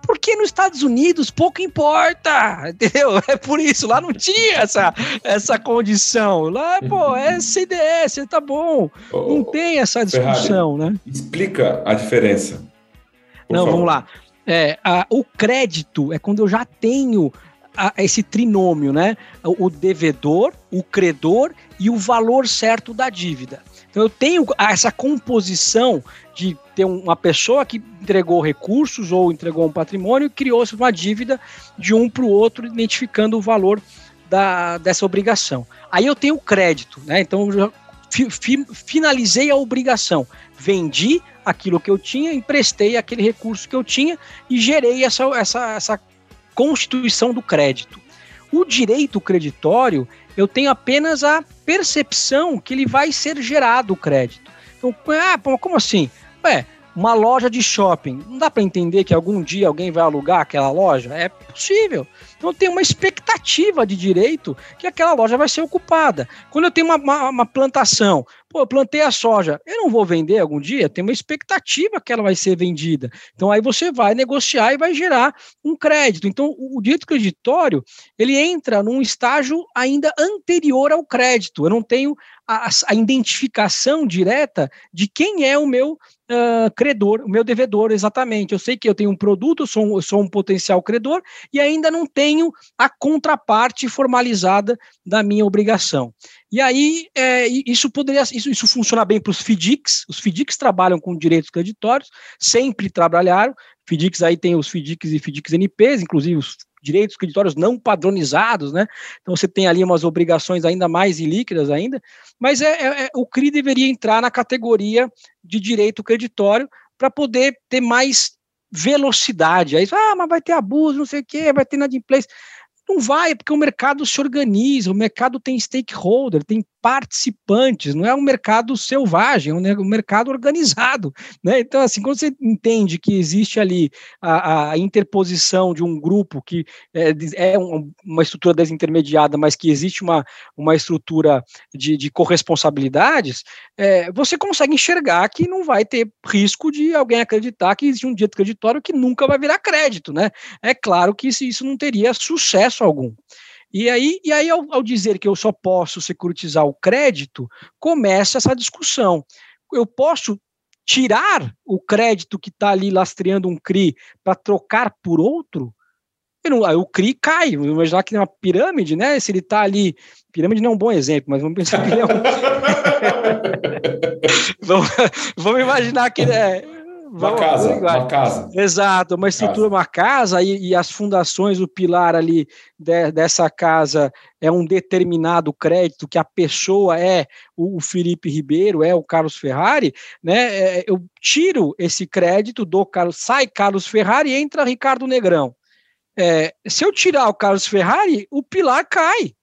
Porque nos Estados Unidos pouco importa, entendeu? É por isso, lá não tinha essa, essa condição. Lá, pô, é CDS, tá bom. Não tem essa discussão, Ferrari, né? Explica a diferença. Não, favor. vamos lá. É, a, o crédito é quando eu já tenho a, esse trinômio, né? O devedor, o credor e o valor certo da dívida. Então eu tenho essa composição de ter uma pessoa que entregou recursos ou entregou um patrimônio e criou-se uma dívida de um para o outro, identificando o valor da, dessa obrigação. Aí eu tenho crédito, né? Então eu fi, fi, finalizei a obrigação, vendi aquilo que eu tinha, emprestei aquele recurso que eu tinha e gerei essa, essa, essa constituição do crédito. O direito creditório, eu tenho apenas a percepção que ele vai ser gerado o crédito. Então, ah, como assim? Ué, uma loja de shopping, não dá para entender que algum dia alguém vai alugar aquela loja? É possível. Então tem uma expectativa de direito que aquela loja vai ser ocupada. Quando eu tenho uma, uma, uma plantação, pô, eu plantei a soja, eu não vou vender algum dia? Tem uma expectativa que ela vai ser vendida. Então aí você vai negociar e vai gerar um crédito. Então o direito creditório, ele entra num estágio ainda anterior ao crédito. Eu não tenho a, a identificação direta de quem é o meu uh, credor, o meu devedor, exatamente. Eu sei que eu tenho um produto, sou, sou um potencial credor e ainda não tenho a contraparte formalizada da minha obrigação. E aí, é, isso poderia, isso, isso funciona bem para os FDICs, os FDICs trabalham com direitos creditórios, sempre trabalharam, FDICs aí tem os FDICs e FDICs NPs, inclusive os direitos creditórios não padronizados, né? Então você tem ali umas obrigações ainda mais ilíquidas ainda, mas é, é, é o CRI deveria entrar na categoria de direito creditório para poder ter mais velocidade. Aí, ah, mas vai ter abuso, não sei o quê, vai ter inadimplência. Não vai, porque o mercado se organiza, o mercado tem stakeholder, tem participantes, não é um mercado selvagem, é um mercado organizado. Né? Então, assim, quando você entende que existe ali a, a interposição de um grupo que é, é uma estrutura desintermediada, mas que existe uma, uma estrutura de, de corresponsabilidades, é, você consegue enxergar que não vai ter risco de alguém acreditar que existe um direito creditório que nunca vai virar crédito. Né? É claro que isso não teria sucesso algum. E aí, e aí ao, ao dizer que eu só posso securitizar o crédito, começa essa discussão. Eu posso tirar o crédito que está ali lastreando um CRI para trocar por outro? Não, o CRI cai. Vamos imaginar que é uma pirâmide, né? Se ele está ali. Pirâmide não é um bom exemplo, mas vamos pensar que ele é um. vamos, vamos, imaginar que ele é uma casa, uma casa. Exato, uma estrutura, casa. uma casa e, e, as fundações, o pilar ali de, dessa casa é um determinado crédito que a pessoa é o, o Felipe Ribeiro, é o Carlos Ferrari, né? É, eu tiro esse crédito do Carlos, sai Carlos Ferrari e entra Ricardo Negrão. É, se eu tirar o Carlos Ferrari, o pilar cai,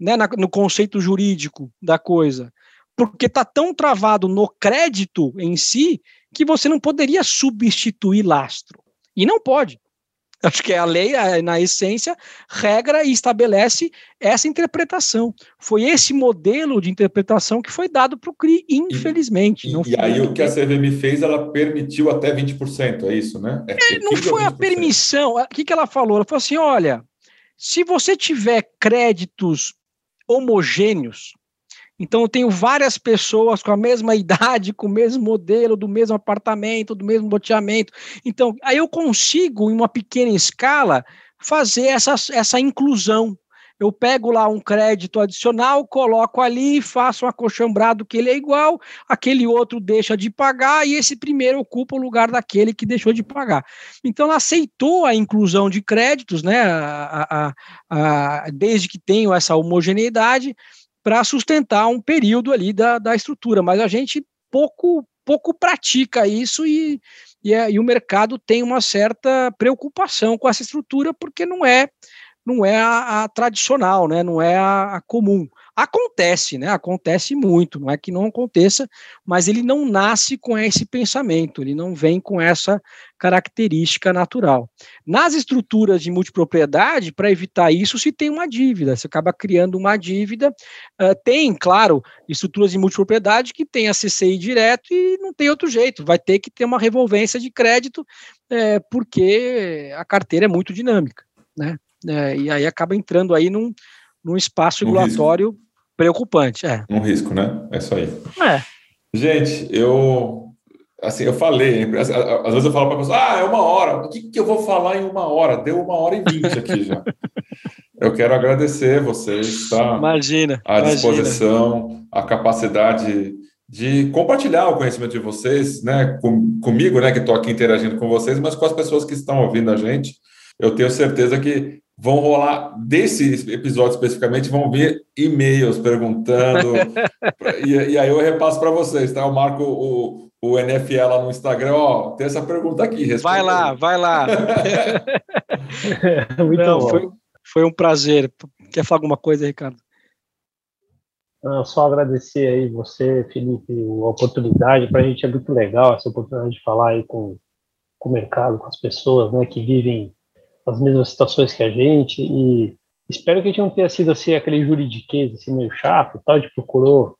né, na, no conceito jurídico da coisa porque está tão travado no crédito em si que você não poderia substituir lastro. E não pode. Acho que a lei, na essência, regra e estabelece essa interpretação. Foi esse modelo de interpretação que foi dado para o CRI, infelizmente. E, e aí o que a CVM fez, ela permitiu até 20%, é isso, né? É, é não foi a permissão. O que, que ela falou? Ela falou assim: olha, se você tiver créditos homogêneos, então eu tenho várias pessoas com a mesma idade, com o mesmo modelo, do mesmo apartamento, do mesmo loteamento. Então, aí eu consigo, em uma pequena escala, fazer essa, essa inclusão. Eu pego lá um crédito adicional, coloco ali, faço um acochambrado que ele é igual, aquele outro deixa de pagar e esse primeiro ocupa o lugar daquele que deixou de pagar. Então ela aceitou a inclusão de créditos, né? A, a, a, desde que tenham essa homogeneidade, para sustentar um período ali da, da estrutura, mas a gente pouco pouco pratica isso e, e, é, e, o mercado tem uma certa preocupação com essa estrutura porque não é não é a, a tradicional, né? não é a, a comum. Acontece, né? Acontece muito, não é que não aconteça, mas ele não nasce com esse pensamento, ele não vem com essa característica natural. Nas estruturas de multipropriedade, para evitar isso, se tem uma dívida, você acaba criando uma dívida. Uh, tem, claro, estruturas de multipropriedade que tem a CCI direto e não tem outro jeito, vai ter que ter uma revolvência de crédito, é, porque a carteira é muito dinâmica, né? É, e aí acaba entrando aí num, num espaço regulatório preocupante, é. Um risco, né? É isso aí. É. Gente, eu assim, eu falei, às, vezes eu falo para a pessoa, ah, é uma hora, o que, que eu vou falar em uma hora? Deu uma hora e vinte aqui já. eu quero agradecer vocês, tá? Imagina. A disposição, a capacidade de compartilhar o conhecimento de vocês, né, com, comigo, né, que estou aqui interagindo com vocês, mas com as pessoas que estão ouvindo a gente. Eu tenho certeza que vão rolar, desse episódio especificamente, vão vir e-mails perguntando, e, e, aí eu repasso para vocês, tá? Eu marco o, o NFL lá no Instagram, ó, tem essa pergunta aqui. Vai lá, vai lá. Muito Não, bom. Foi, foi um prazer. Quer falar alguma coisa, Ricardo? Não, só agradecer aí você, Felipe, a oportunidade. Para a gente é muito legal essa oportunidade de falar aí com, com o mercado, com as pessoas né, que vivem as mesmas situações que a gente e espero que a gente não tenha sido assim aquele juridiquês assim meio chato, tal, de procurou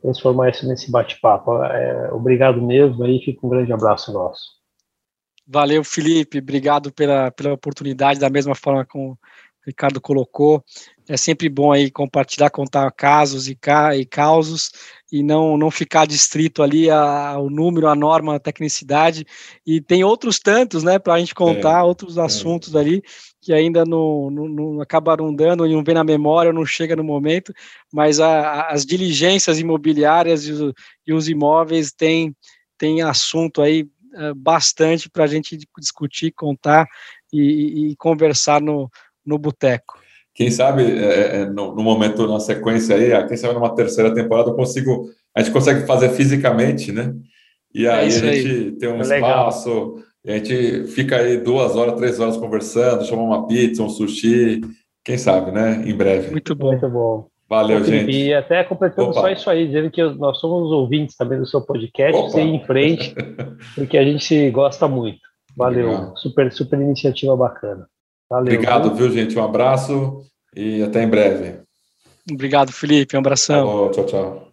transformar isso nesse bate-papo. É, obrigado mesmo aí, fica um grande abraço nosso. Valeu, Felipe, obrigado pela, pela oportunidade, da mesma forma como o Ricardo colocou. É sempre bom aí compartilhar, contar casos e, ca, e causos e não, não ficar distrito ali ao número, a norma, a tecnicidade. E tem outros tantos, né, para a gente contar, é, outros é. assuntos ali que ainda não, não, não acabaram dando, não vem na memória, não chega no momento, mas a, as diligências imobiliárias e os, e os imóveis têm, têm assunto aí é, bastante para a gente discutir, contar e, e conversar no, no boteco quem sabe é, é, no, no, momento, na sequência aí, ah, quem sabe numa terceira temporada eu consigo, a gente consegue fazer fisicamente, né? E é aí é a gente aí. tem um é espaço, a gente fica aí duas horas, três horas conversando, chama uma pizza, um sushi, quem sabe, né? Em breve. Muito bom. Muito bom. Valeu, gente. E até completando Opa. só isso aí, dizendo que nós somos os ouvintes também do seu podcast, você em frente, porque a gente gosta muito. Valeu, Legal. super, super iniciativa bacana. Valeu. Obrigado, viu, gente? Um abraço e até em breve. Obrigado, Felipe. Um abração. Tá tchau, tchau.